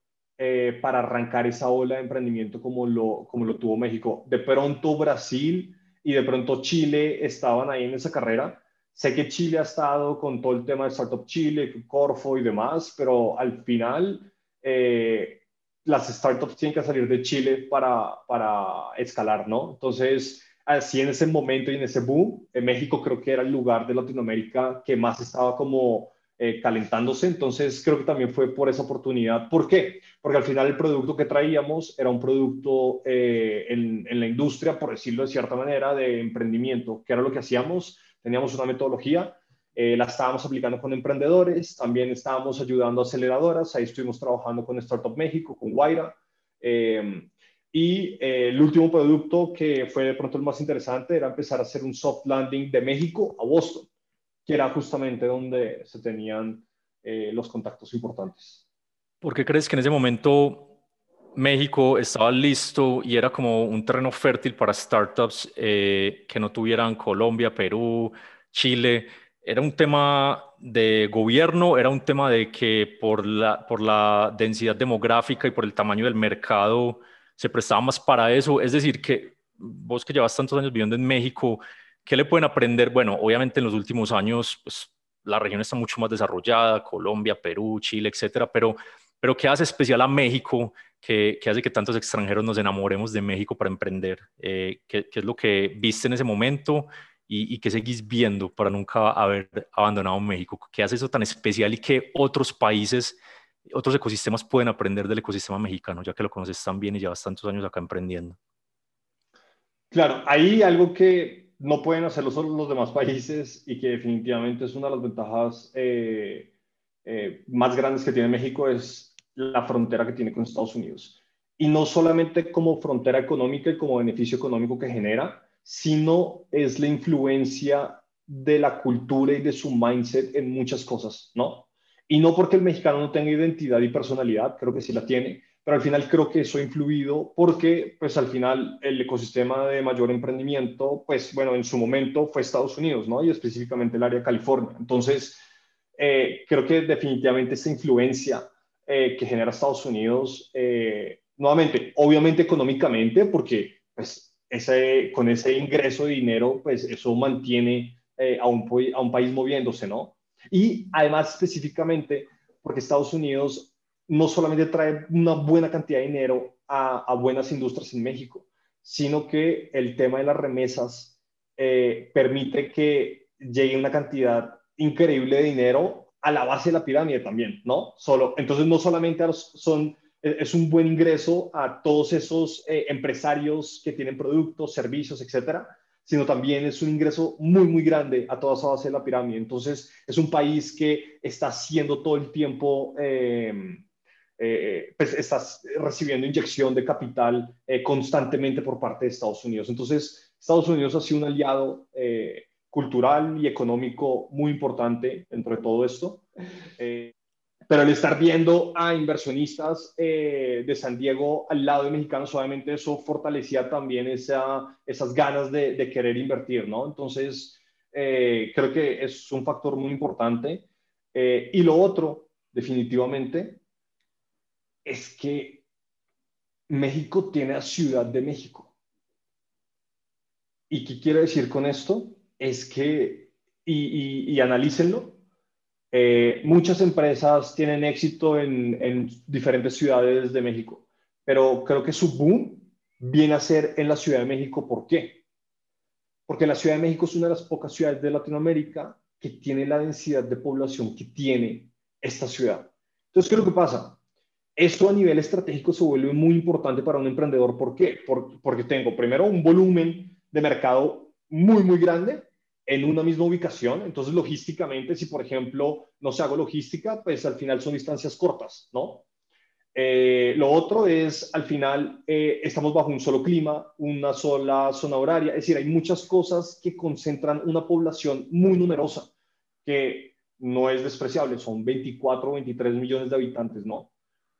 para arrancar esa ola de emprendimiento como lo, como lo tuvo México. De pronto Brasil y de pronto Chile estaban ahí en esa carrera. Sé que Chile ha estado con todo el tema de Startup Chile, Corfo y demás, pero al final las startups tienen que salir de Chile para, para escalar, ¿no? Entonces, así en ese momento y en ese boom, en México creo que era el lugar de Latinoamérica que más estaba como eh, calentándose, entonces creo que también fue por esa oportunidad. ¿Por qué? Porque al final el producto que traíamos era un producto eh, en, en la industria, por decirlo de cierta manera, de emprendimiento, que era lo que hacíamos, teníamos una metodología eh, la estábamos aplicando con emprendedores, también estábamos ayudando a aceleradoras, ahí estuvimos trabajando con Startup México, con Guaira. Eh, y eh, el último producto que fue de pronto el más interesante era empezar a hacer un soft landing de México a Boston, que era justamente donde se tenían los contactos importantes. ¿Por qué crees que en ese momento México estaba listo y era como un terreno fértil para startups que no tuvieran Colombia, Perú, Chile? era un tema de gobierno, era un tema de que por la, por la densidad demográfica y por el tamaño del mercado se prestaba más para eso. Es decir, que vos que llevas tantos años viviendo en México, ¿qué le pueden aprender? Bueno, obviamente en los últimos años pues, la región está mucho más desarrollada, Colombia, Perú, Chile, etcétera, pero, pero ¿qué hace especial a México? ¿Qué, hace que tantos extranjeros nos enamoremos de México para emprender? Eh, ¿qué, ¿Qué es lo que viste en ese momento? y, qué seguís viendo para nunca haber abandonado México? ¿Qué hace eso tan especial y qué otros países, otros ecosistemas pueden aprender del ecosistema mexicano, ya que lo conoces tan bien y llevas tantos años acá emprendiendo? Claro, hay algo que no pueden hacerlo solo los demás países y que definitivamente es una de las ventajas eh, eh, más grandes que tiene México, es la frontera que tiene con Estados Unidos. Y no solamente como frontera económica y como beneficio económico que genera, sino es la influencia de la cultura y de su mindset en muchas cosas, ¿no? Y no porque el mexicano no tenga identidad y personalidad, creo que sí la tiene, pero al final creo que eso ha influido porque, pues al final, el ecosistema de mayor emprendimiento, pues bueno, en su momento fue Estados Unidos, ¿no? Y específicamente el área de California. Entonces, eh, creo que definitivamente esa influencia eh, que genera Estados Unidos, eh, nuevamente, obviamente económicamente, porque pues ese, con ese ingreso de dinero, pues eso mantiene eh, a, un, a un país moviéndose, ¿no? Y además específicamente porque Estados Unidos no solamente trae una buena cantidad de dinero a, buenas industrias en México, sino que el tema de las remesas eh, permite que llegue una cantidad increíble de dinero a la base de la pirámide también, ¿no? Solo, entonces no solamente son es un buen ingreso a todos esos eh, empresarios que tienen productos, servicios, etcétera, sino también es un ingreso muy, muy grande a toda esa base de la pirámide. Entonces, es un país que está haciendo todo el tiempo, em, eh, pues estás recibiendo inyección de capital eh, constantemente por parte de Estados Unidos. Entonces, Estados Unidos ha sido un aliado cultural y económico muy importante dentro de todo esto. Pero el estar viendo a inversionistas eh, de San Diego al lado de mexicanos, obviamente eso fortalecía también esa, esas ganas de, de, querer invertir, ¿no? Entonces, eh, creo que es un factor muy importante. Eh, y lo otro, definitivamente, es que México tiene a Ciudad de México. ¿Y qué quiero decir con esto? Es que, y, y, y analícenlo, eh, muchas empresas tienen éxito en, diferentes ciudades de México, pero creo que su boom viene a ser en la Ciudad de México. ¿Por qué? Porque la Ciudad de México es una de las pocas ciudades de Latinoamérica que tiene la densidad de población que tiene esta ciudad. Entonces, ¿qué es lo que pasa? Esto a nivel estratégico se vuelve muy importante para un emprendedor. ¿Por qué? porque tengo primero un volumen de mercado muy, muy grande en una misma ubicación. Entonces, logísticamente, si por ejemplo no se hago logística, pues al final son distancias cortas, ¿no? Eh, lo otro es, al final, eh, estamos bajo un solo clima, una sola zona horaria, es decir, hay muchas cosas que concentran una población muy numerosa, que no es despreciable, son 24 o 23 millones de habitantes, ¿no?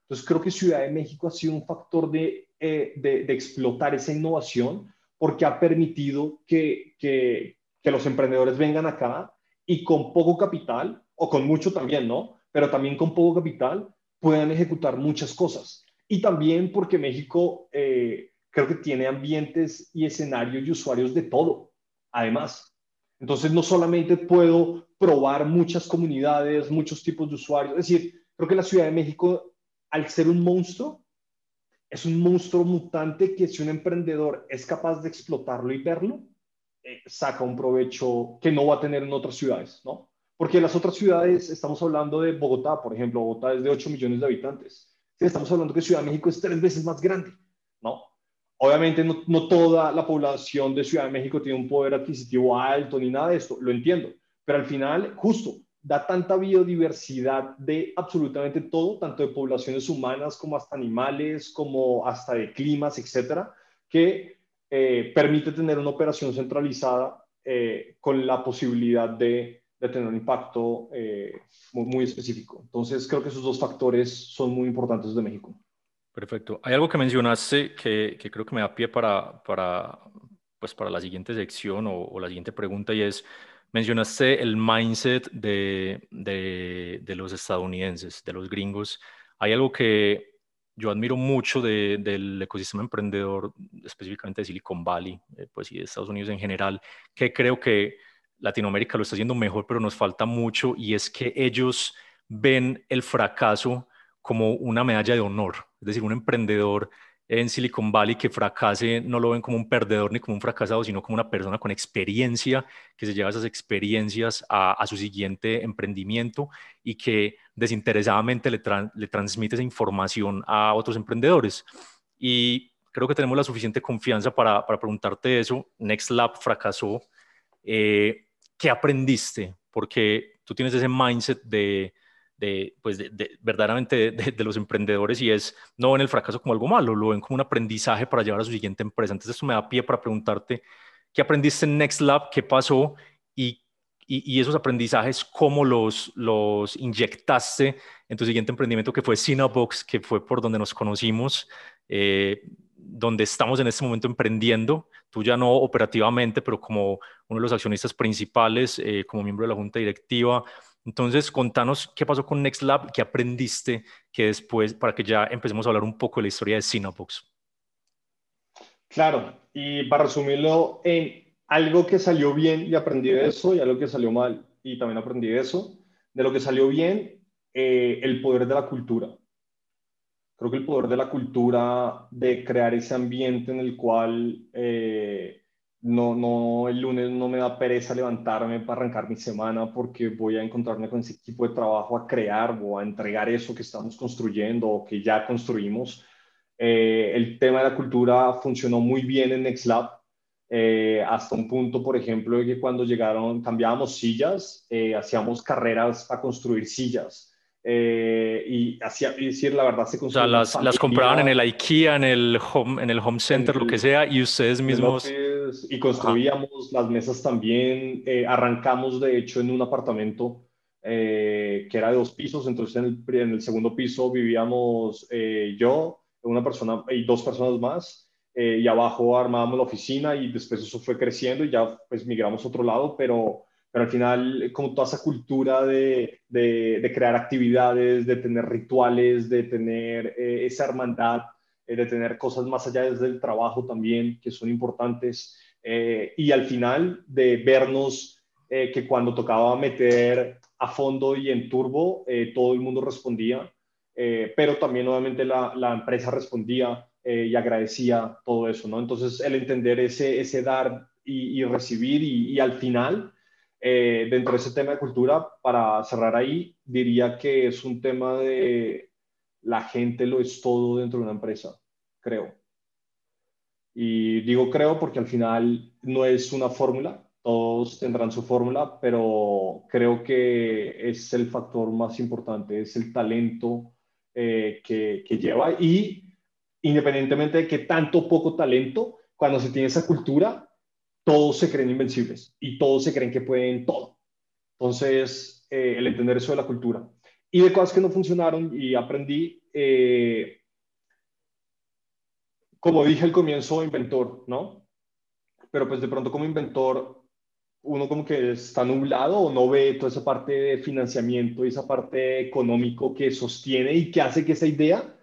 Entonces creo que Ciudad de México ha sido un factor de, eh, de, explotar esa innovación porque ha permitido que, que, que los emprendedores vengan acá y con poco capital, o con mucho también, ¿no? Pero también con poco capital puedan ejecutar muchas cosas. Y también porque México eh, creo que tiene ambientes y escenarios y usuarios de todo, además. Entonces, no solamente puedo probar muchas comunidades, muchos tipos de usuarios, es decir, creo que la Ciudad de México al ser un monstruo, es un monstruo mutante que si un emprendedor es capaz de explotarlo y verlo, saca un provecho que no va a tener en otras ciudades, ¿no? Porque las otras ciudades, estamos hablando de Bogotá, por ejemplo, Bogotá es de 8 millones de habitantes. Estamos hablando que Ciudad de México es tres veces más grande, ¿no? Obviamente no, no toda la población de Ciudad de México tiene un poder adquisitivo alto ni nada de esto, lo entiendo, pero al final, justo, da tanta biodiversidad de absolutamente todo, tanto de poblaciones humanas como hasta animales, como hasta de climas, etcétera, que eh, permite tener una operación centralizada eh, con la posibilidad de, tener un impacto eh, muy, específico. Entonces, creo que esos dos factores son muy importantes de México. Perfecto. Hay algo que mencionaste que, creo que me da pie para, para, pues para la siguiente sección o, o la siguiente pregunta y es Mencionaste el mindset de, de, los estadounidenses, de los gringos. Hay algo que yo admiro mucho del ecosistema emprendedor, específicamente de Silicon Valley, eh, pues y de Estados Unidos en general, que creo que Latinoamérica lo está haciendo mejor, pero nos falta mucho, y es que ellos ven el fracaso como una medalla de honor. Es decir, un emprendedor en Silicon Valley que fracase no lo ven como un perdedor ni como un fracasado, sino como una persona con experiencia que se lleva esas experiencias a, su siguiente emprendimiento y que desinteresadamente le, transmite esa información a otros emprendedores. Y creo que tenemos la suficiente confianza para, para preguntarte eso. Next Lab fracasó. Eh, ¿Qué aprendiste? Porque tú tienes ese mindset de de, pues de, verdaderamente de, los emprendedores y es no ven el fracaso como algo malo, lo ven como un aprendizaje para llevar a su siguiente empresa. Entonces esto me da pie para preguntarte, ¿qué aprendiste en Next Lab? ¿Qué pasó? Y, y, esos aprendizajes, ¿cómo los, los inyectaste en tu siguiente emprendimiento que fue Cinebox, que fue por donde nos conocimos? Eh, donde estamos en este momento emprendiendo, tú ya no operativamente, pero como uno de los accionistas principales, eh, como miembro de la junta directiva, entonces, contanos qué pasó con NextLab, qué aprendiste, que después, para que ya empecemos a hablar un poco de la historia de Cinebox. Claro, y para resumirlo en algo que salió bien y aprendí de eso, y algo que salió mal y también aprendí de eso. De lo que salió bien, eh, el poder de la cultura. Creo que el poder de la cultura, de crear ese ambiente en el cual eh, no, no, el lunes no me da pereza levantarme para arrancar mi semana porque voy a encontrarme con ese equipo de trabajo a crear o a entregar eso que estamos construyendo o que ya construimos. Eh, el tema de la cultura funcionó muy bien en NextLab, eh, hasta un punto, por ejemplo, de que cuando llegaron, cambiábamos sillas, eh, hacíamos carreras para construir sillas. Eh, y hacía, decir, la verdad, se O sea, las, las, compraban en el IKEA, en el home, en el home center, lo que sea, y ustedes mismos... Y construíamos las mesas también. Eh, arrancamos, de hecho, en un apartamento eh, que era de dos pisos, entonces en el, en el segundo piso vivíamos yo, una persona y dos personas más, y abajo armábamos la oficina y después eso fue creciendo y ya pues migramos a otro lado, pero pero al final como toda esa cultura de, de, crear actividades, de tener rituales, de tener eh, esa hermandad, eh, de tener cosas más allá desde el trabajo también, que son importantes, eh, y al final de vernos que cuando tocaba meter a fondo y en turbo, todo el mundo respondía, pero también obviamente la, la empresa respondía y agradecía todo eso, ¿no? Entonces el entender ese, ese dar y, recibir y, y al final eh, dentro de ese tema de cultura, para cerrar ahí, diría que es un tema de la gente lo es todo dentro de una empresa, creo. Y digo creo porque al final no es una fórmula, todos tendrán su fórmula, pero creo que es el factor más importante, es el talento eh, que, que lleva y independientemente de que tanto poco talento, cuando se tiene esa cultura, todos se creen invencibles y todos se creen que pueden todo. Entonces, eh, el entender eso de la cultura. Y de cosas que no funcionaron y aprendí, eh, como dije al comienzo, inventor, ¿no? Pero pues de pronto como inventor, uno como que está nublado o no ve toda esa parte de financiamiento y esa parte económico que sostiene y que hace que esa idea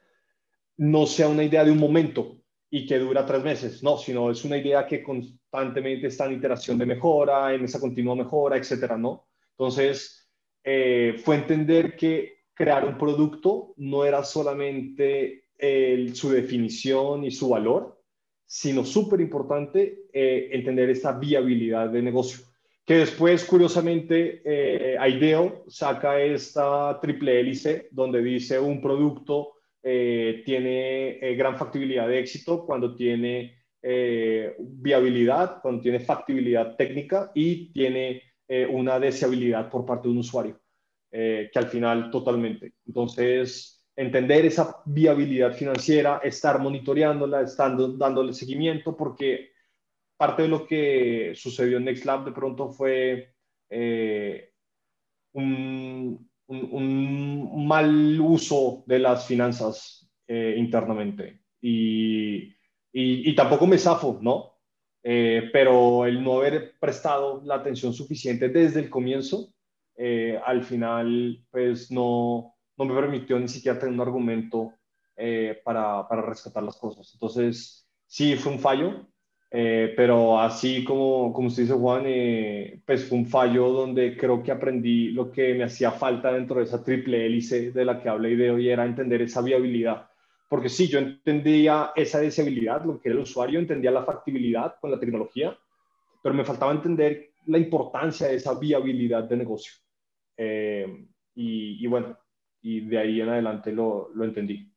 no sea una idea de un momento y que dura tres meses, no, sino es una idea que constantemente está en iteración de mejora, en esa continua mejora, etcétera, ¿no? Entonces, eh, fue entender que crear un producto no era solamente su definición y su valor, sino súper importante eh, entender esta viabilidad de negocio. Que después, curiosamente, eh, saca esta triple hélice donde dice un producto eh, tiene eh, gran factibilidad de éxito cuando tiene eh, viabilidad, cuando tiene factibilidad técnica y tiene una deseabilidad por parte de un usuario, que al final totalmente. Entonces, entender esa viabilidad financiera, estar monitoreándola, estando dándole seguimiento, porque parte de lo que sucedió en NextLab de pronto fue un, mal uso de las finanzas eh, internamente. Y, y, tampoco me zafo, ¿no? Eh, pero el no haber prestado la atención suficiente desde el comienzo, eh, al final, pues no, no me permitió ni siquiera tener un argumento para, para rescatar las cosas. Entonces, sí, fue un fallo, eh, pero así como, como usted dice, Juan, eh, pues fue un fallo donde creo que aprendí lo que me hacía falta dentro de esa triple hélice de la que hablé de hoy, era entender esa viabilidad. Porque sí, yo entendía esa deseabilidad, lo que era el usuario, entendía la factibilidad con la tecnología, pero me faltaba entender la importancia de esa viabilidad de negocio. Eh, y, y, bueno, y de ahí en adelante lo, lo entendí.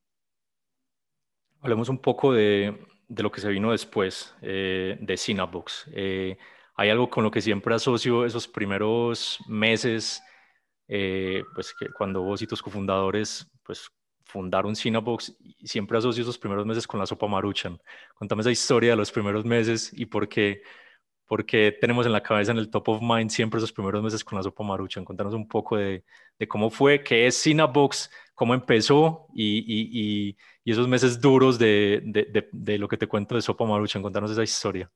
Hablemos un poco de, de lo que se vino después eh, de Cinebox. Eh, hay algo con lo que siempre asocio esos primeros meses, eh, pues que cuando vos y tus cofundadores pues, fundaron Cinebox, siempre asocio esos primeros meses con la sopa maruchan. Contame esa historia de los primeros meses y por qué, porque tenemos en la cabeza, en el top of mind, siempre esos primeros meses con la sopa maruchan. Contanos un poco de, de cómo fue, qué es Cinebox, cómo empezó y, y, y y esos meses duros de, de, de, lo que te cuento de Sopa Maruchan. Contanos esa historia.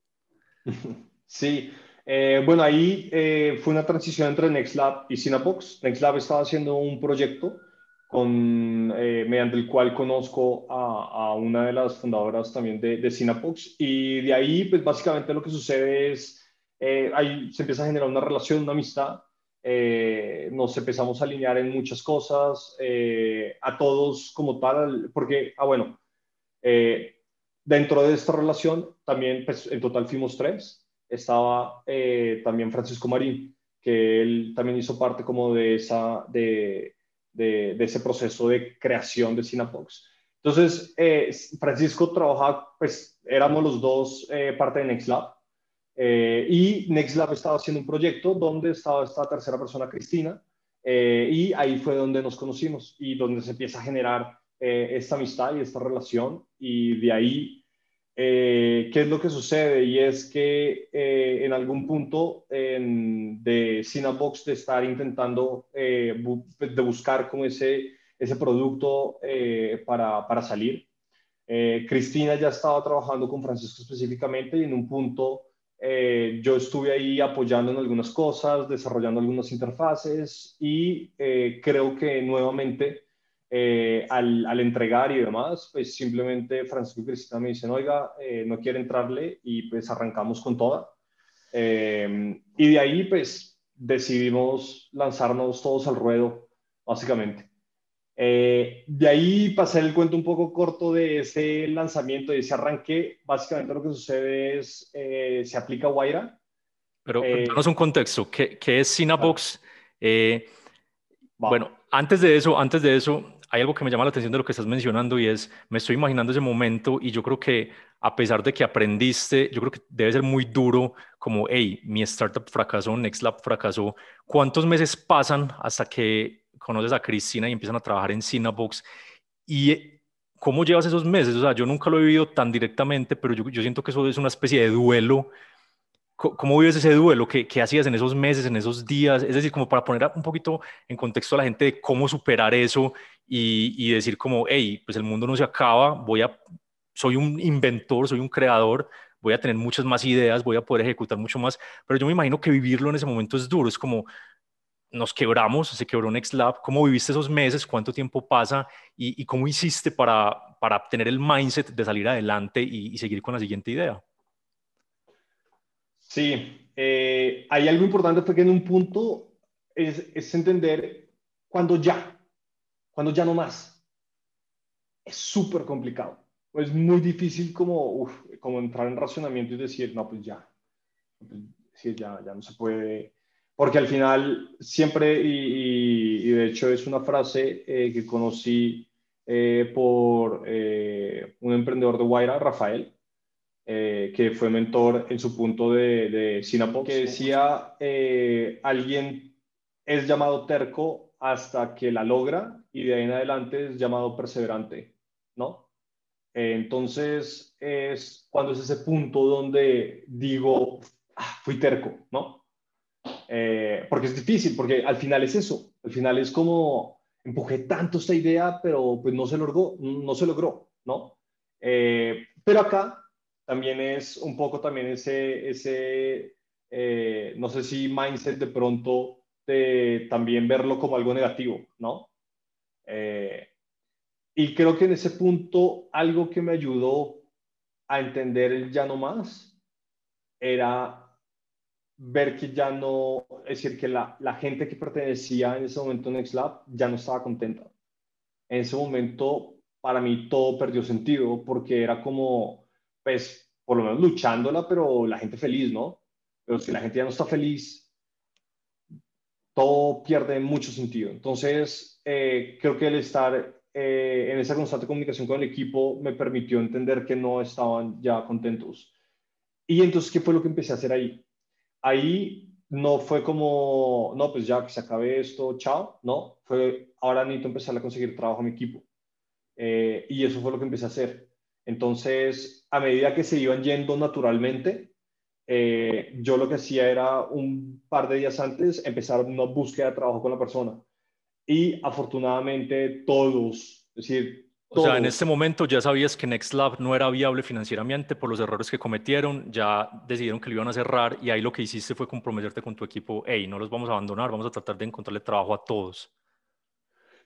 Sí, eh, bueno, ahí eh, fue una transición entre NextLab y Cinepox. NextLab estaba haciendo un proyecto con, eh, mediante el cual conozco a, a, una de las fundadoras también de, de Cinepox y de ahí, pues básicamente lo que sucede es, ahí se empieza a generar una relación, una amistad eh, nos empezamos a alinear en muchas cosas, eh, a todos como tal, porque, ah, bueno, eh, dentro de esta relación también, pues en total fuimos tres, estaba también Francisco Marín, que él también hizo parte como de, esa, de, de, de ese proceso de creación de Sinapox. Entonces, Francisco trabajaba, pues éramos los dos parte de NextLab, eh, y NextLab estaba haciendo un proyecto donde estaba esta tercera persona, Cristina, eh, y ahí fue donde nos conocimos y donde se empieza a generar eh, esta amistad y esta relación. Y de ahí, ¿qué es lo que sucede? Y es que en algún punto de Cinebox de estar intentando de buscar como ese, ese producto para, para salir, Cristina ya estaba trabajando con Francisco específicamente y en un punto eh, yo estuve ahí apoyando en algunas cosas, desarrollando algunas interfaces y eh, creo que nuevamente eh, al, al, entregar y demás, pues simplemente Francisco y Cristina me dicen, oiga, no quiere entrarle y pues arrancamos con toda. y de ahí pues decidimos lanzarnos todos al ruedo, básicamente. Eh, de ahí pasé el cuento un poco corto de ese lanzamiento, de ese arranque. Básicamente lo que sucede es, eh, se aplica Waira. Pero eh, un contexto, ¿qué, qué es Cinabox? Eh, bueno, antes de eso, antes de eso, hay algo que me llama la atención de lo que estás mencionando y es, me estoy imaginando ese momento y yo creo que a pesar de que aprendiste, yo creo que debe ser muy duro como, hey, mi startup fracasó, NextLab fracasó. ¿Cuántos meses pasan hasta que conoces a Cristina y empiezan a trabajar en Cinebox. ¿Y eh, cómo llevas esos meses? O sea, yo nunca lo he vivido tan directamente, pero yo, yo siento que eso es una especie de duelo ¿Cómo vives ese duelo? ¿Qué, ¿Qué, hacías en esos meses, en esos días? Es decir, como para poner un poquito en contexto a la gente de cómo superar eso y, y decir como, hey, pues el mundo no se acaba, voy a, soy un inventor, soy un creador, voy a tener muchas más ideas, voy a poder ejecutar mucho más, pero yo me imagino que vivirlo en ese momento es duro, es como nos quebramos, se quebró Nextlab, ¿cómo viviste esos meses? ¿Cuánto tiempo pasa? ¿Y, y cómo hiciste para, para tener el mindset de salir adelante y, y seguir con la siguiente idea? Sí, eh, hay algo importante porque en un punto es, es entender cuando ya, cuando ya no más. Es súper complicado. Es muy difícil como, uf, como entrar en racionamiento y decir, no, pues ya, pues, ya, ya no se puede. Porque al final siempre, y, y, de hecho es una frase eh, que conocí eh, por eh, un emprendedor de Guaira, Rafael, eh, que fue mentor en su punto de, de Sinapox, que decía, eh, alguien es llamado terco hasta que la logra y de ahí en adelante es llamado perseverante, ¿no? Eh, entonces es cuando es ese punto donde digo, ah, fui terco, ¿no? porque es difícil, porque al final es eso, al final es como empujé tanto esta idea, pero pues no se logró, no se logró, ¿no? pero acá también es un poco también ese, ese eh, no sé si mindset de pronto de también verlo como algo negativo, ¿no? Eh, y creo que en ese punto algo que me ayudó a entender el ya no más era ver que ya no, es decir, que la, la gente que pertenecía en ese momento a NextLab ya no estaba contenta. En ese momento, para mí todo perdió sentido porque era como, pues, por lo menos luchándola, pero la gente feliz, ¿no? Pero si la gente ya no está feliz, todo pierde mucho sentido. Entonces, eh, creo que el estar eh, en esa constante comunicación con el equipo me permitió entender que no estaban ya contentos. Y entonces, ¿qué fue lo que empecé a hacer ahí? Ahí no fue como, no, pues ya que se acabe esto, chao, no, fue, ahora necesito empezar a conseguir trabajo a mi equipo. Eh, y eso fue lo que empecé a hacer. Entonces, a medida que se iban yendo naturalmente, eh, yo lo que hacía era un par de días antes empezar una búsqueda de trabajo con la persona. Y afortunadamente todos, es decir, o sea, en este momento ya sabías que NextLab no era viable financieramente por los errores que cometieron, ya decidieron que lo iban a cerrar y ahí lo que hiciste fue comprometerte con tu equipo, hey, no los vamos a abandonar, vamos a tratar de encontrarle trabajo a todos.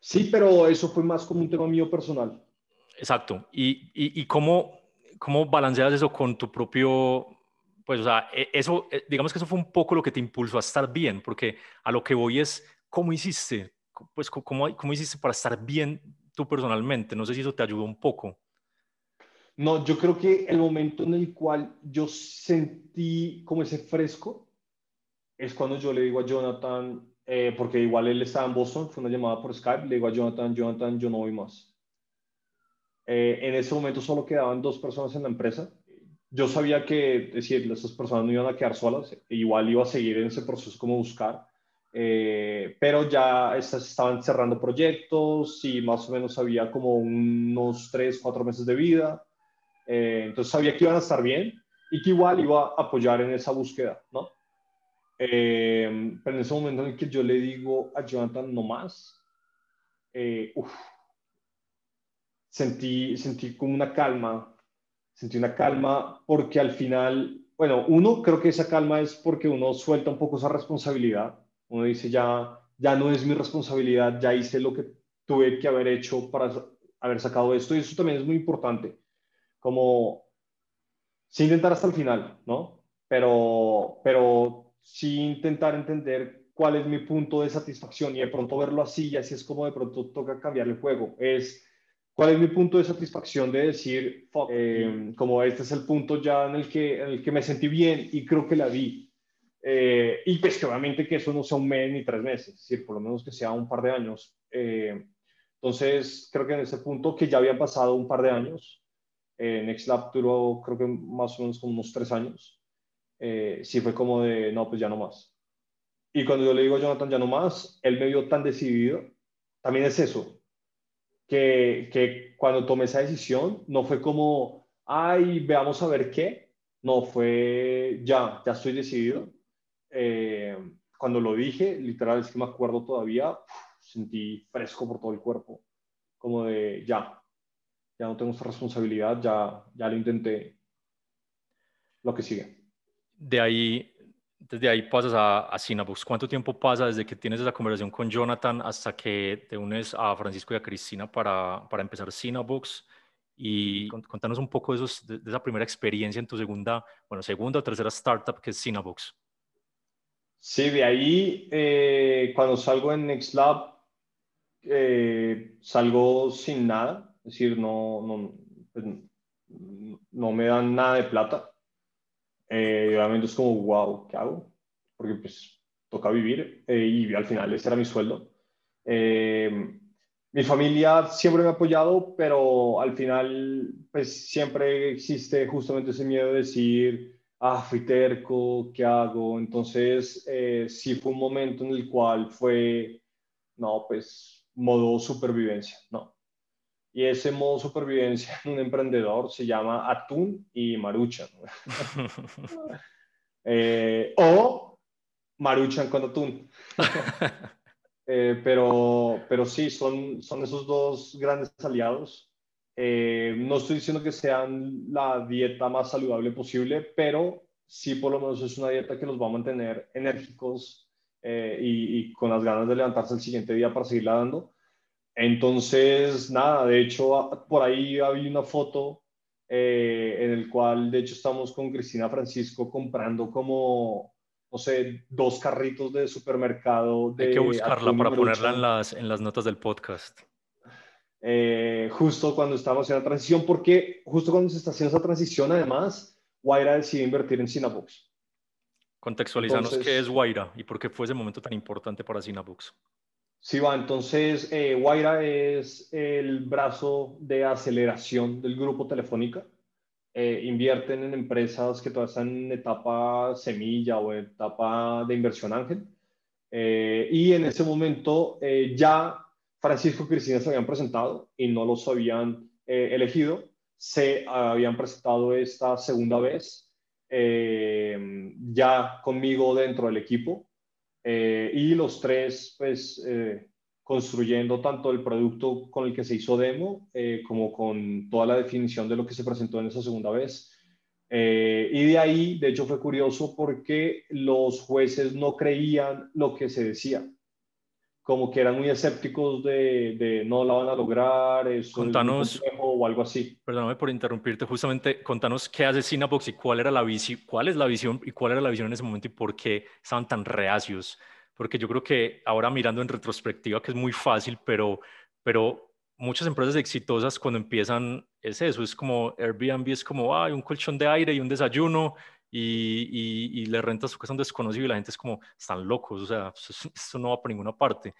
Sí, pero eso fue más como un tema mío personal. Exacto. ¿Y, y, cómo, cómo balanceas eso con tu propio, pues, o sea, e, eso, e, digamos que eso fue un poco lo que te impulsó a estar bien, porque a lo que voy es, ¿cómo hiciste? Pues, ¿cómo, cómo hiciste para estar bien tú personalmente? No sé si eso te ayudó un poco. No, yo creo que el momento en el cual yo sentí como ese fresco es cuando yo le digo a Jonathan, eh, porque igual él estaba en Boston, fue una llamada por Skype, le digo a Jonathan, Jonathan, yo no voy más eh, en ese momento solo quedaban dos personas en la empresa. Yo sabía que, decir, esas personas no iban a quedar solas, igual iba a seguir en ese proceso como buscar, eh, pero ya estas estaban cerrando proyectos y más o menos había como unos tres, cuatro meses de vida. Eh, entonces sabía que iban a estar bien y que igual iba a apoyar en esa búsqueda, ¿no? pero en ese momento en el que yo le digo a Jonathan no más, uff, sentí, sentí como una calma, sentí una calma porque al final, bueno, uno, creo que esa calma es porque uno suelta un poco esa responsabilidad, uno dice ya, ya no es mi responsabilidad, ya hice lo que tuve que haber hecho para haber sacado esto y eso también es muy importante, como sin intentar hasta el final, ¿no? Pero, pero sí intentar entender cuál es mi punto de satisfacción y de pronto verlo así y así es como de pronto toca cambiar el juego. Es ¿Cuál es mi punto de satisfacción de decir, eh, como este es el punto ya en el, que, en el que me sentí bien y creo que la vi? Eh, y pues que obviamente que eso no sea un mes ni tres meses, es decir, por lo menos que sea un par de años. Eh, entonces, creo que en ese punto que ya había pasado un par de años, eh, NextLab duró creo que más o menos como unos tres años, sí fue como de, no, pues ya no más. Y cuando yo le digo a Jonathan, ya no más, él me vio tan decidido, también es eso, que, que cuando tomé esa decisión no fue como, ay, veamos a ver qué, No, fue ya, ya estoy decidido. Eh, cuando lo dije, literal es que me acuerdo todavía, sentí fresco por todo el cuerpo, como de ya, ya no tengo esta responsabilidad, ya, ya lo intenté, lo que sigue. De ahí, desde ahí pasas a, a ¿Cuánto tiempo pasa desde que tienes esa conversación con Jonathan hasta que te unes a Francisco y a Cristina para, para empezar Cinabooks? Y contanos un poco de, esos, de, esa primera experiencia en tu segunda, bueno, segunda o tercera startup que es Cinabooks. Sí, de ahí, eh, cuando salgo en NextLab, eh, salgo sin nada, es decir, no, no, pues, no me dan nada de plata. Eh, obviamente es como, wow, ¿qué hago? Porque pues toca vivir eh, y al final ese era mi sueldo. Eh, mi familia siempre me ha apoyado, pero al final, pues siempre existe justamente ese miedo de decir, ah, fui terco, ¿qué hago? Entonces, eh, sí fue un momento en el cual fue, no, pues, modo supervivencia, ¿no? Y ese modo supervivencia en un emprendedor se llama atún y maruchan. eh, o maruchan con atún. Eh, pero, pero sí, son, son esos dos grandes aliados. Eh, no estoy diciendo que sean la dieta más saludable posible, pero sí por lo menos es una dieta que los va a mantener enérgicos eh, y, con las ganas de levantarse el siguiente día para seguirla dando. Entonces, nada, de hecho, por ahí había una foto en el cual, de hecho, estamos con Cristina Francisco comprando como no sé, dos carritos de supermercado. De Hay que buscarla para ponerla en las, en las notas del podcast. Eh, justo cuando estamos en la transición, porque justo cuando se está haciendo esa transición, además, Guaira decidió invertir en Cinabooks. Contextualizanos qué es Guaira y por qué fue ese momento tan importante para Cinabooks. Sí, va, entonces eh, Guaira es el brazo de aceleración del grupo Telefónica. Eh, invierten en empresas que todavía están en etapa semilla o etapa de inversión ángel. Eh, y en ese momento ya Francisco y Cristina se habían presentado y no los habían elegido. Se habían presentado esta segunda vez ya conmigo dentro del equipo. Y los tres, pues, construyendo tanto el producto con el que se hizo demo eh, como con toda la definición de lo que se presentó en esa segunda vez. Eh, y de ahí, de hecho, fue curioso porque los jueces no creían lo que se decía, como que eran muy escépticos de, no la van a lograr, es contanos, o algo así. Perdóname por interrumpirte, justamente contanos qué hace Cinebox y cuál era la visión, cuál es la visión y cuál era la visión en ese momento y por qué estaban tan reacios porque yo creo que ahora mirando en retrospectiva, que es muy fácil, pero, pero muchas empresas exitosas cuando empiezan es eso, es como Airbnb es como, hay un colchón de aire y un desayuno y, y, le renta su casa a un desconocido y la gente es como, están locos, o sea, eso, no va por ninguna parte.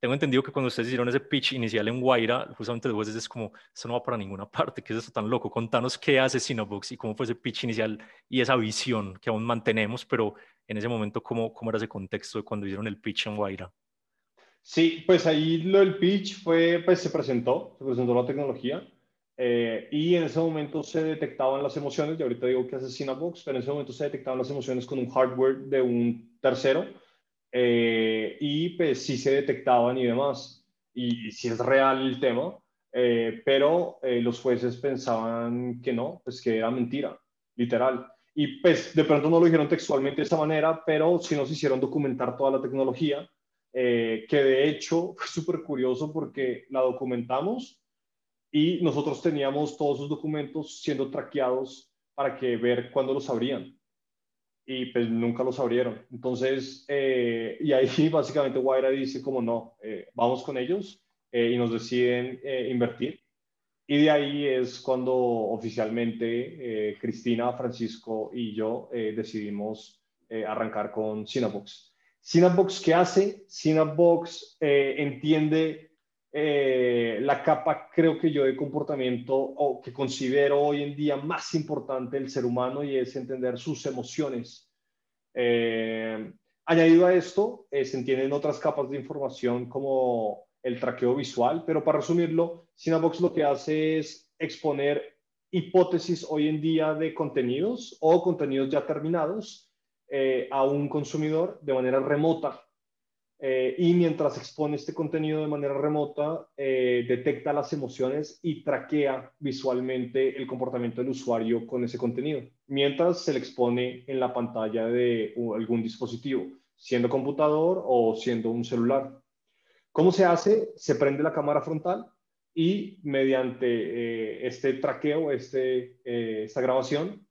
Tengo entendido que cuando ustedes hicieron ese pitch inicial en Guaira, justamente después es como, eso no va para ninguna parte, ¿qué es eso tan loco? Contanos qué hace Cinebox y cómo fue ese pitch inicial y esa visión que aún mantenemos, pero en ese momento, ¿cómo, cómo era ese contexto de cuando hicieron el pitch en Guaira? Sí, pues ahí lo del pitch fue, pues se presentó, se presentó la tecnología eh, y en ese momento se detectaban las emociones, y ahorita digo que hace Cinebox, pero en ese momento se detectaban las emociones con un hardware de un tercero eh, y pues sí se detectaban y demás, y, y es real el tema, eh, pero los jueces pensaban que no, pues que era mentira, literal. Y pues de pronto no lo dijeron textualmente de esa manera, pero sí nos hicieron documentar toda la tecnología, eh, que de hecho fue súper curioso porque la documentamos y nosotros teníamos todos esos documentos siendo traqueados para que ver cuándo los abrían. Y pues nunca los abrieron. Entonces, eh, y ahí básicamente Guaira dice como no, eh, vamos con ellos y nos deciden invertir. Y de ahí es cuando oficialmente eh, Cristina, Francisco y yo eh, decidimos eh, arrancar con Cinebox. Cinebox, ¿qué hace? Cinebox entiende la capa, creo que yo, de comportamiento o que considero hoy en día más importante del ser humano y es entender sus emociones. añadido a esto, se entienden otras capas de información como el traqueo visual, pero para resumirlo, Cinebox lo que hace es exponer hipótesis hoy en día de contenidos o contenidos ya terminados eh, a un consumidor de manera remota. Eh, y mientras expone este contenido de manera remota, eh, detecta las emociones y traquea visualmente el comportamiento del usuario con ese contenido, mientras se le expone en la pantalla de algún dispositivo, siendo computador o siendo un celular. ¿Cómo se hace? Se prende la cámara frontal y mediante este traqueo, este, esta grabación,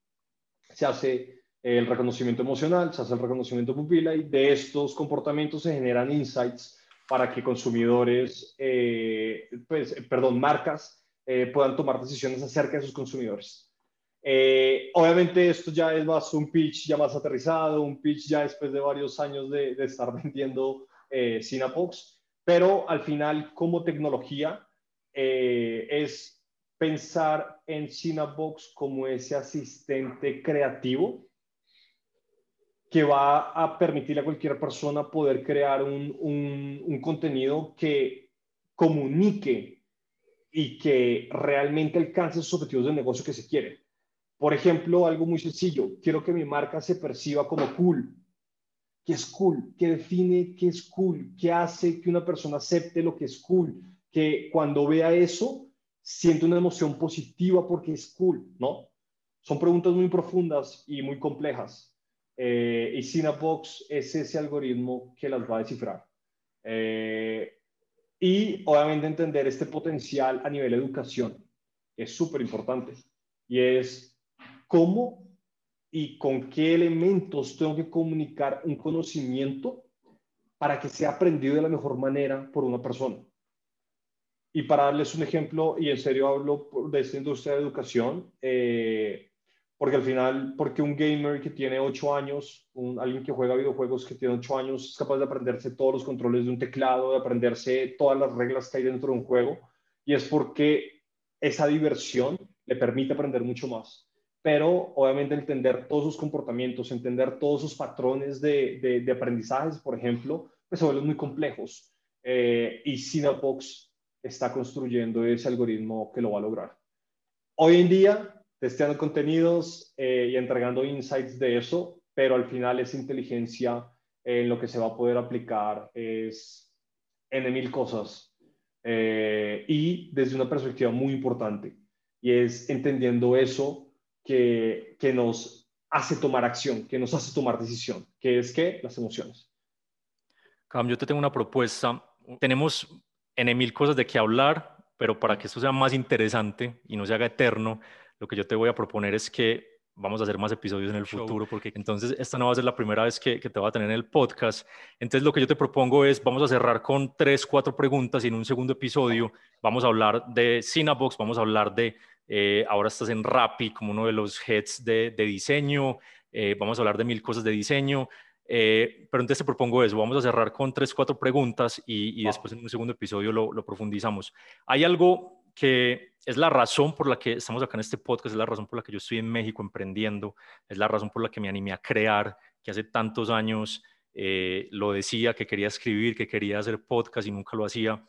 se hace el reconocimiento emocional, se hace el reconocimiento pupila y de estos comportamientos se generan insights para que consumidores, eh, pues, perdón, marcas eh, puedan tomar decisiones acerca de sus consumidores. Eh, obviamente esto ya es más un pitch ya más aterrizado, un pitch ya después de varios años de, de estar vendiendo eh, Sinapox, pero al final como tecnología es pensar en Sinabox como ese asistente creativo que va a permitir a cualquier persona poder crear un, un, contenido que comunique y que realmente alcance esos objetivos de negocio que se quieren. Por ejemplo, algo muy sencillo, quiero que mi marca se perciba como cool. ¿Qué es cool? ¿Qué define qué es cool? ¿Qué hace que una persona acepte lo que es cool? Que cuando vea eso, siente una emoción positiva porque es cool, ¿no? Son preguntas muy profundas y muy complejas eh, y Sinabox es ese algoritmo que las va a descifrar. Eh, y obviamente entender este potencial a nivel educación es súper importante. Y es cómo y con qué elementos tengo que comunicar un conocimiento para que sea aprendido de la mejor manera por una persona. Y para darles un ejemplo, y en serio hablo de esta industria de educación, eh, porque al final, porque un gamer que tiene 8 años, un, alguien que juega videojuegos que tiene 8 años, es capaz de aprenderse todos los controles de un teclado, de aprenderse todas las reglas que hay dentro de un juego, y es porque esa diversión le permite aprender mucho más. Pero obviamente entender todos sus comportamientos, entender todos sus patrones de, de, de aprendizajes, por ejemplo, pues se vuelven muy complejos. Eh, y Cinebox está construyendo ese algoritmo que lo va a lograr. Hoy en día, testeando contenidos eh, y entregando insights de eso, pero al final esa inteligencia en lo que se va a poder aplicar es en mil cosas eh, y desde una perspectiva muy importante y es entendiendo eso que, que nos hace tomar acción, que nos hace tomar decisión, que es que las emociones. Cam, yo te tengo una propuesta. Tenemos en mil cosas de qué hablar, pero para que esto sea más interesante y no se haga eterno, lo que yo te voy a proponer es que vamos a hacer más episodios en el futuro, porque entonces esta no va a ser la primera vez que, te va a tener en el podcast. Entonces lo que yo te propongo es, vamos a cerrar con tres, cuatro preguntas y en un segundo episodio vamos a hablar de Cinebox, vamos a hablar de, eh, ahora estás en Rappi como uno de los heads de, diseño, eh, vamos a hablar de mil cosas de diseño. Eh, pero entonces te propongo eso, vamos a cerrar con tres, cuatro preguntas y, después en un segundo episodio lo, lo profundizamos. Hay algo que es la razón por la que estamos acá en este podcast, es la razón por la que yo estoy en México emprendiendo, es la razón por la que me animé a crear, que hace tantos años eh, lo decía, que quería escribir, que quería hacer podcast y nunca lo hacía.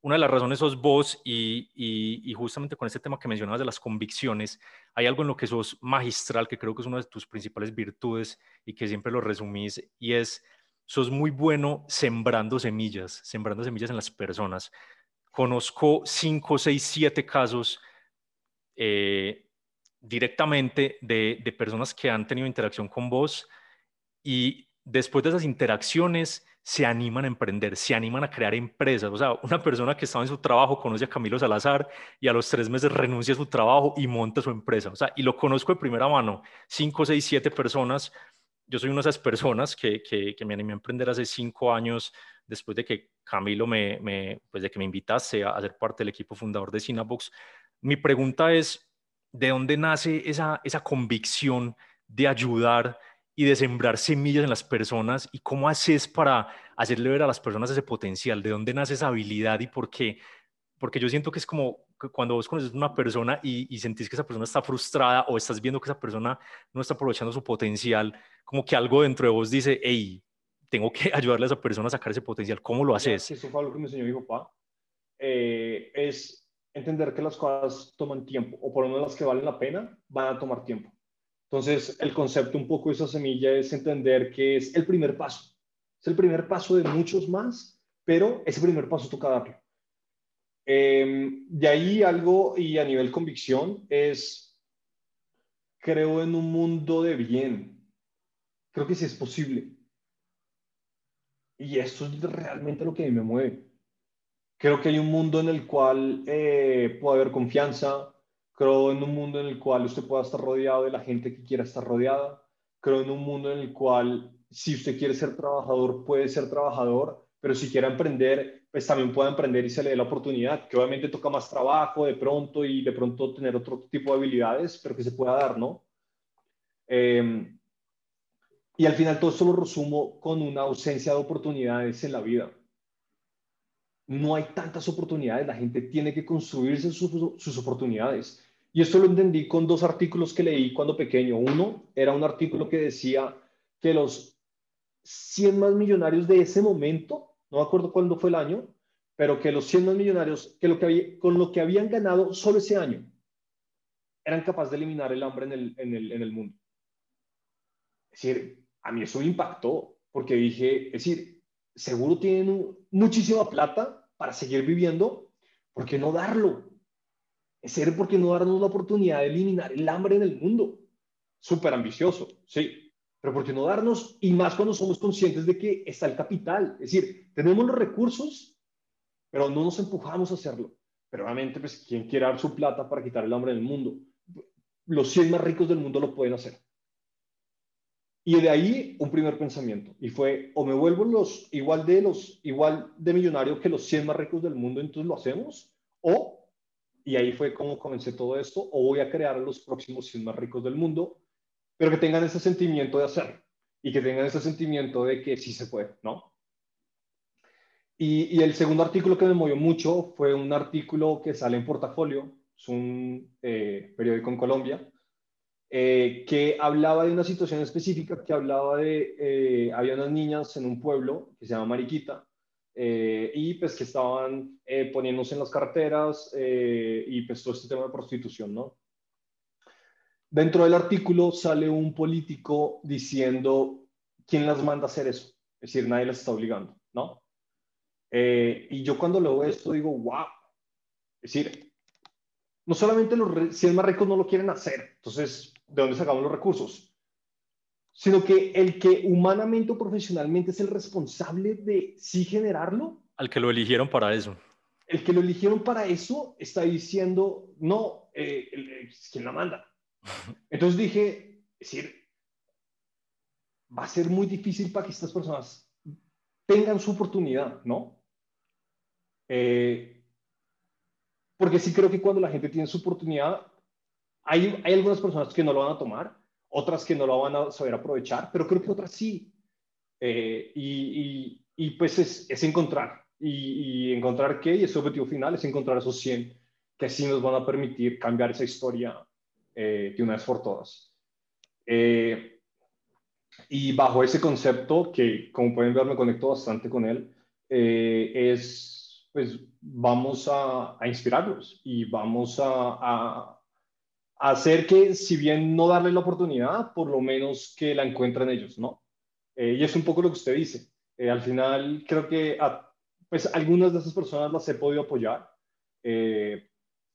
Una de las razones sos vos y, justamente con este tema que mencionabas de las convicciones, hay algo en lo que sos magistral, que creo que es una de tus principales virtudes y que siempre lo resumís, y es, sos muy bueno sembrando semillas, sembrando semillas en las personas conozco cinco, seis, siete casos eh, directamente de, personas que han tenido interacción con vos y después de esas interacciones se animan a emprender, se animan a crear empresas. O sea, una persona que estaba en su trabajo conoce a Camilo Salazar y a los tres meses renuncia a su trabajo y monta su empresa. O sea, y lo conozco de primera mano, cinco, seis, siete personas. Yo soy una de esas personas que, que, me animé a emprender hace cinco años después de que Camilo me, pues de que me invitase a, ser parte del equipo fundador de Cinabox. Mi pregunta es, ¿de dónde nace esa, esa convicción de ayudar y de sembrar semillas en las personas? ¿Y cómo haces para hacerle ver a las personas ese potencial? ¿De dónde nace esa habilidad y por qué? Porque yo siento que es como cuando vos conoces a una persona y, y, sentís que esa persona está frustrada o estás viendo que esa persona no está aprovechando su potencial, como que algo dentro de vos dice, hey, tengo que ayudarle a esa persona a sacar ese potencial. ¿Cómo lo haces? Eso fue algo que me enseñó mi papá. Eh, es entender que las cosas toman tiempo, o por lo menos las que valen la pena van a tomar tiempo. Entonces, el concepto un poco de esa semilla es entender que es el primer paso. Es el primer paso de muchos más, pero ese primer paso toca darlo. Eh, de ahí algo, y a nivel convicción, es, creo en un mundo de bien. Creo que sí es posible. Y esto es realmente lo que me mueve. Creo que hay un mundo en el cual eh, puede haber confianza. Creo en un mundo en el cual usted pueda estar rodeado de la gente que quiera estar rodeada. Creo en un mundo en el cual, si usted quiere ser trabajador, puede ser trabajador, pero si quiere emprender, pues también puede emprender y se le dé la oportunidad, que obviamente toca más trabajo de pronto y de pronto tener otro tipo de habilidades, pero que se pueda dar, ¿no? Eh, y al final todo esto lo resumo con una ausencia de oportunidades en la vida. No hay tantas oportunidades, la gente tiene que construirse sus, oportunidades. Y esto lo entendí con dos artículos que leí cuando pequeño. Uno era un artículo que decía que los 100 más millonarios de ese momento, no me acuerdo cuándo fue el año, pero que los 100 más millonarios, que, lo que con lo que habían ganado solo ese año, eran capaces de eliminar el hambre en el, mundo. Es decir, a mí eso me impactó porque dije, es decir, seguro tienen muchísima plata para seguir viviendo, ¿por qué no darlo? Es ser, ¿por qué no darnos la oportunidad de eliminar el hambre en el mundo? Súper ambicioso, sí, pero ¿por qué no darnos? Y más cuando somos conscientes de que está el capital, es decir, tenemos los recursos, pero no nos empujamos a hacerlo. Pero obviamente, pues, ¿quién quiere dar su plata para quitar el hambre en el mundo? Los 100 más ricos del mundo lo pueden hacer. Y de ahí un primer pensamiento, y fue, o me vuelvo los, igual, de los, igual de millonario que los 100 más ricos del mundo, entonces lo hacemos, o, y ahí fue como comencé todo esto, o voy a crear los próximos 100 más ricos del mundo, pero que tengan ese sentimiento de hacer, y que tengan ese sentimiento de que sí se puede, ¿no? Y, el segundo artículo que me movió mucho fue un artículo que sale en Portafolio, es un eh, periódico en Colombia, eh, que hablaba de una situación específica, que hablaba de, eh, había unas niñas en un pueblo que se llama Mariquita, eh, y pues que estaban poniéndose en las carreteras y pues todo este tema de prostitución, ¿no? Dentro del artículo sale un político diciendo quién las manda a hacer eso, es decir, nadie las está obligando, ¿no? Y yo cuando leo esto digo, wow, es decir, no solamente los 100 más ricos no lo quieren hacer, entonces de dónde sacamos los recursos, sino que el que humanamente o profesionalmente es el responsable de sí generarlo. Al que lo eligieron para eso. El que lo eligieron para eso está diciendo, no, eh, eh ¿quién la manda? Entonces dije, es decir, va a ser muy difícil para que estas personas tengan su oportunidad, ¿no? Eh, porque sí creo que cuando la gente tiene su oportunidad, hay, algunas personas que no lo van a tomar, otras que no lo van a saber aprovechar, pero creo que otras sí. Eh, y, pues es, encontrar. Y, encontrar qué, y ese objetivo final es encontrar esos 100 que sí nos van a permitir cambiar esa historia eh, de una vez por todas. Eh, y bajo ese concepto, que como pueden ver me conecto bastante con él, es, pues vamos a, inspirarlos y vamos a hacer que, si bien no darle la oportunidad, por lo menos que la encuentren ellos, ¿no? Eh, y es un poco lo que usted dice. Eh, al final, creo que a, pues algunas de esas personas las he podido apoyar. Eh,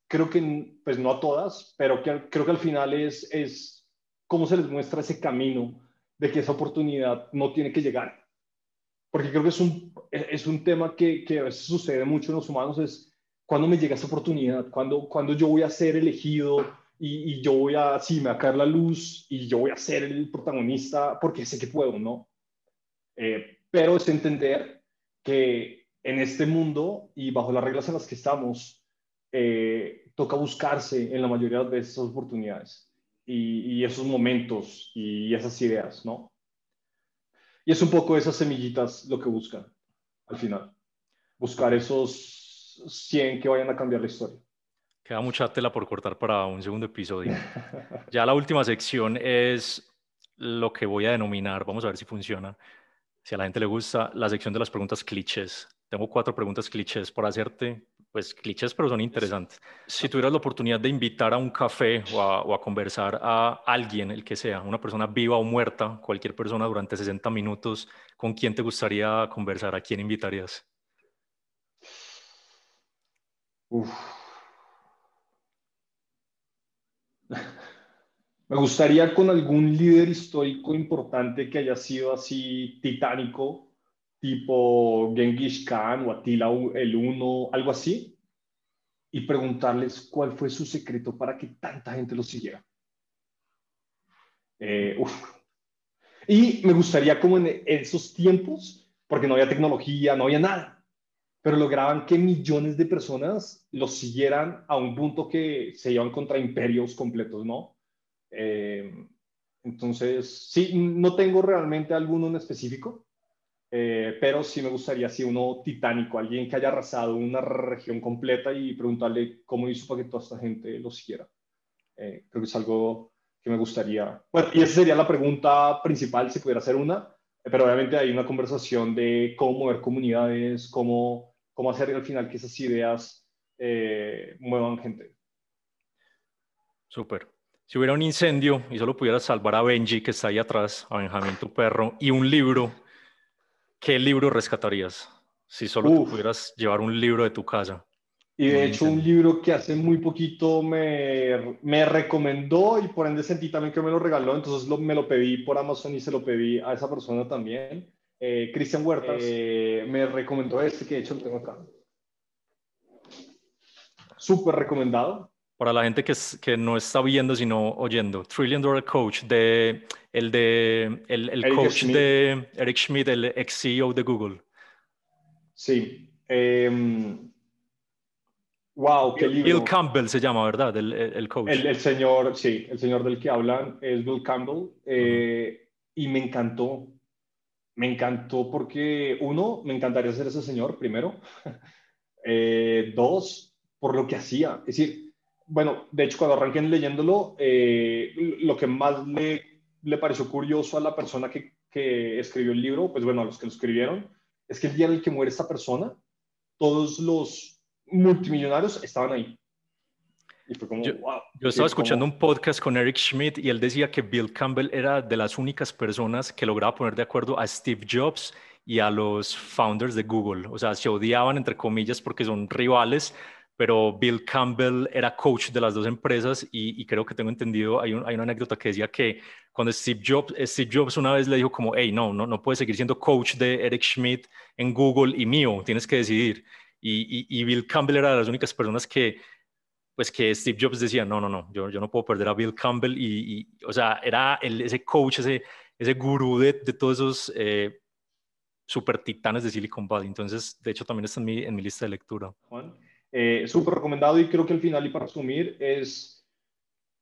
creo que, pues no a todas, pero creo que al final es, es cómo se les muestra ese camino de que esa oportunidad no tiene que llegar. Porque creo que es un, es un tema que, que a veces sucede mucho en los humanos, es cuando me llega esa oportunidad, cuando, cuando yo voy a ser elegido, y, yo voy a, sí, me va a caer la luz y yo voy a ser el protagonista porque sé que puedo, ¿no? Eh, pero es entender que en este mundo y bajo las reglas en las que estamos, eh, toca buscarse en la mayoría de esas oportunidades y, y, esos momentos y esas ideas, ¿no? Y es un poco esas semillitas lo que buscan al final, buscar esos 100 que vayan a cambiar la historia. Queda mucha tela por cortar para un segundo episodio. Ya la última sección es lo que voy a denominar, vamos a ver si funciona, si a la gente le gusta, la sección de las preguntas clichés. tengo cuatro preguntas clichés por hacerte, pues clichés, pero son interesantes. Si tuvieras la oportunidad de invitar a un café o a, o a, conversar a alguien, el que sea, una persona viva o muerta, cualquier persona durante 60 minutos, ¿con quién te gustaría conversar? ¿A quién invitarías? Uf. Me gustaría con algún líder histórico importante que haya sido así titánico, tipo Genghis Khan o Attila el Uno, algo así, y preguntarles cuál fue su secreto para que tanta gente lo siguiera. Eh, y me gustaría como en esos tiempos, porque no había tecnología, no había nada, pero lograban que millones de personas los siguieran a un punto que se iban contra imperios completos, ¿no? Eh, entonces, sí, no tengo realmente alguno en específico, eh, pero sí me gustaría, si uno titánico, alguien que haya arrasado una región completa y preguntarle cómo hizo para que toda esta gente lo siguiera. Eh, creo que es algo que me gustaría. Bueno, y esa sería la pregunta principal, si pudiera hacer una, pero obviamente hay una conversación de cómo mover comunidades, cómo, cómo hacer al final que esas ideas muevan gente. Súper si hubiera un incendio y solo pudieras salvar a Benji, que está ahí atrás, a Benjamín, tu perro, y un libro, ¿qué libro rescatarías? Si solo pudieras llevar un libro de tu casa. Y de hecho, un libro que hace muy poquito me, me, recomendó y por ende sentí también que me lo regaló, entonces lo, me lo pedí por Amazon y se lo pedí a esa persona también. Eh, Cristian Huertas eh, me recomendó este, que de hecho lo tengo acá. Súper recomendado para la gente que, que no está viendo sino oyendo, Trillion Dollar Coach, de, el, de, el, coach de Eric Schmidt, el ex CEO de Google. Sí. Em, wow, qué libro. Bill Campbell se llama, ¿verdad? El, el coach. El, señor, sí, el señor del que hablan es Bill Campbell. Eh, y me encantó. Me encantó porque, uno, me encantaría ser ese señor, primero. Eh, dos, por lo que hacía. Es decir, bueno, de hecho, cuando arranqué leyéndolo, eh, lo que más le, le, pareció curioso a la persona que, que, escribió el libro, pues bueno, a los que lo escribieron, es que el día en el que muere esta persona, todos los multimillonarios estaban ahí. Y fue como, yo, wow. Yo estaba escuchando un podcast con Eric Schmidt y él decía que Bill Campbell era de las únicas personas que lograba poner de acuerdo a Steve Jobs y a los founders de Google. O sea, se odiaban, entre comillas, porque son rivales, pero Bill Campbell era coach de las dos empresas y, creo que tengo entendido, hay, hay, una anécdota que decía que cuando Steve Jobs, Steve Jobs una vez le dijo como, hey, no, no, no puedes seguir siendo coach de Eric Schmidt en Google y mío, tienes que decidir. Y, y, Bill Campbell era de las únicas personas que, pues que Steve Jobs decía, no, no, no, yo, yo no puedo perder a Bill Campbell y, o sea, era el, ese coach, ese, ese gurú de, de todos esos eh, super titanes de Silicon Valley. Entonces, de hecho, también está en mi, en mi lista de lectura. Juan. Eh, Súper recomendado y creo que al final y para resumir es,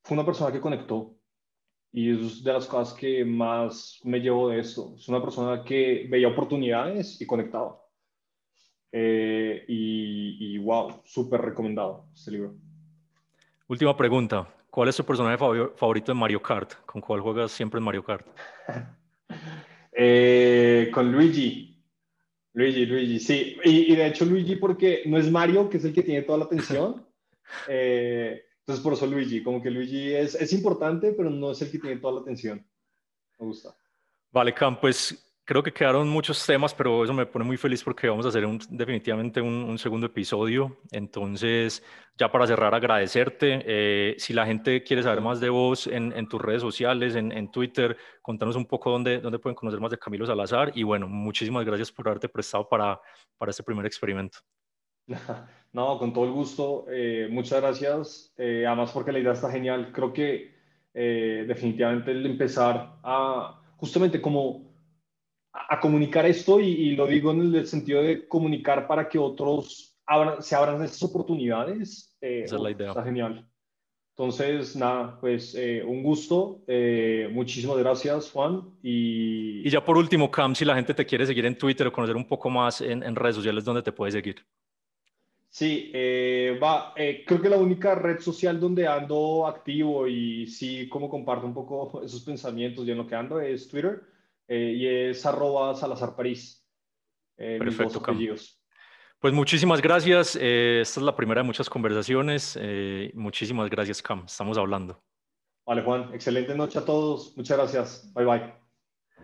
fue una persona que conectó y es de las cosas que más me llevo de esto. Es una persona que veía oportunidades y conectaba. Eh, y, y, wow, súper recomendado este libro. Última pregunta. ¿Cuál es tu personaje favorito en Mario Kart? ¿Con cuál juegas siempre en Mario Kart? eh, con Luigi. Luigi, Luigi, sí. Y, de hecho Luigi porque no es Mario, que es el que tiene toda la atención. Eh, entonces por eso Luigi, como que Luigi es, es importante, pero no es el que tiene toda la atención. Me gusta. Vale, Cam, pues creo que quedaron muchos temas, pero eso me pone muy feliz porque vamos a hacer un, definitivamente un, segundo episodio. Entonces, ya para cerrar, agradecerte. Eh, si la gente quiere saber más de vos en, en tus redes sociales, en, en, Twitter, contanos un poco dónde, dónde pueden conocer más de Camilo Salazar. Y bueno, muchísimas gracias por haberte prestado para, para este primer experimento. No, con todo el gusto. Eh, muchas gracias. Eh, además, porque la idea está genial. Creo que definitivamente el empezar a, justamente como a, comunicar esto y, lo digo en el sentido de comunicar para que otros se abran estas oportunidades. Eh, Esa es la idea. Está genial. Entonces, nada, pues eh, un gusto. Eh, muchísimas gracias, Juan. Y... y... ya por último, Cam, si la gente te quiere seguir en Twitter o conocer un poco más en, en redes sociales, ¿dónde te puede seguir? Sí, va, creo que la única red social donde ando activo y sí, como comparto un poco esos pensamientos y en lo que ando es Twitter. Eh, y es arroba Salazar París. Eh, Perfecto, Pues muchísimas gracias. Eh, esta es la primera de muchas conversaciones. Eh, muchísimas gracias, Cam. Estamos hablando. Vale, Juan. Excelente noche a todos. Muchas gracias. Bye bye.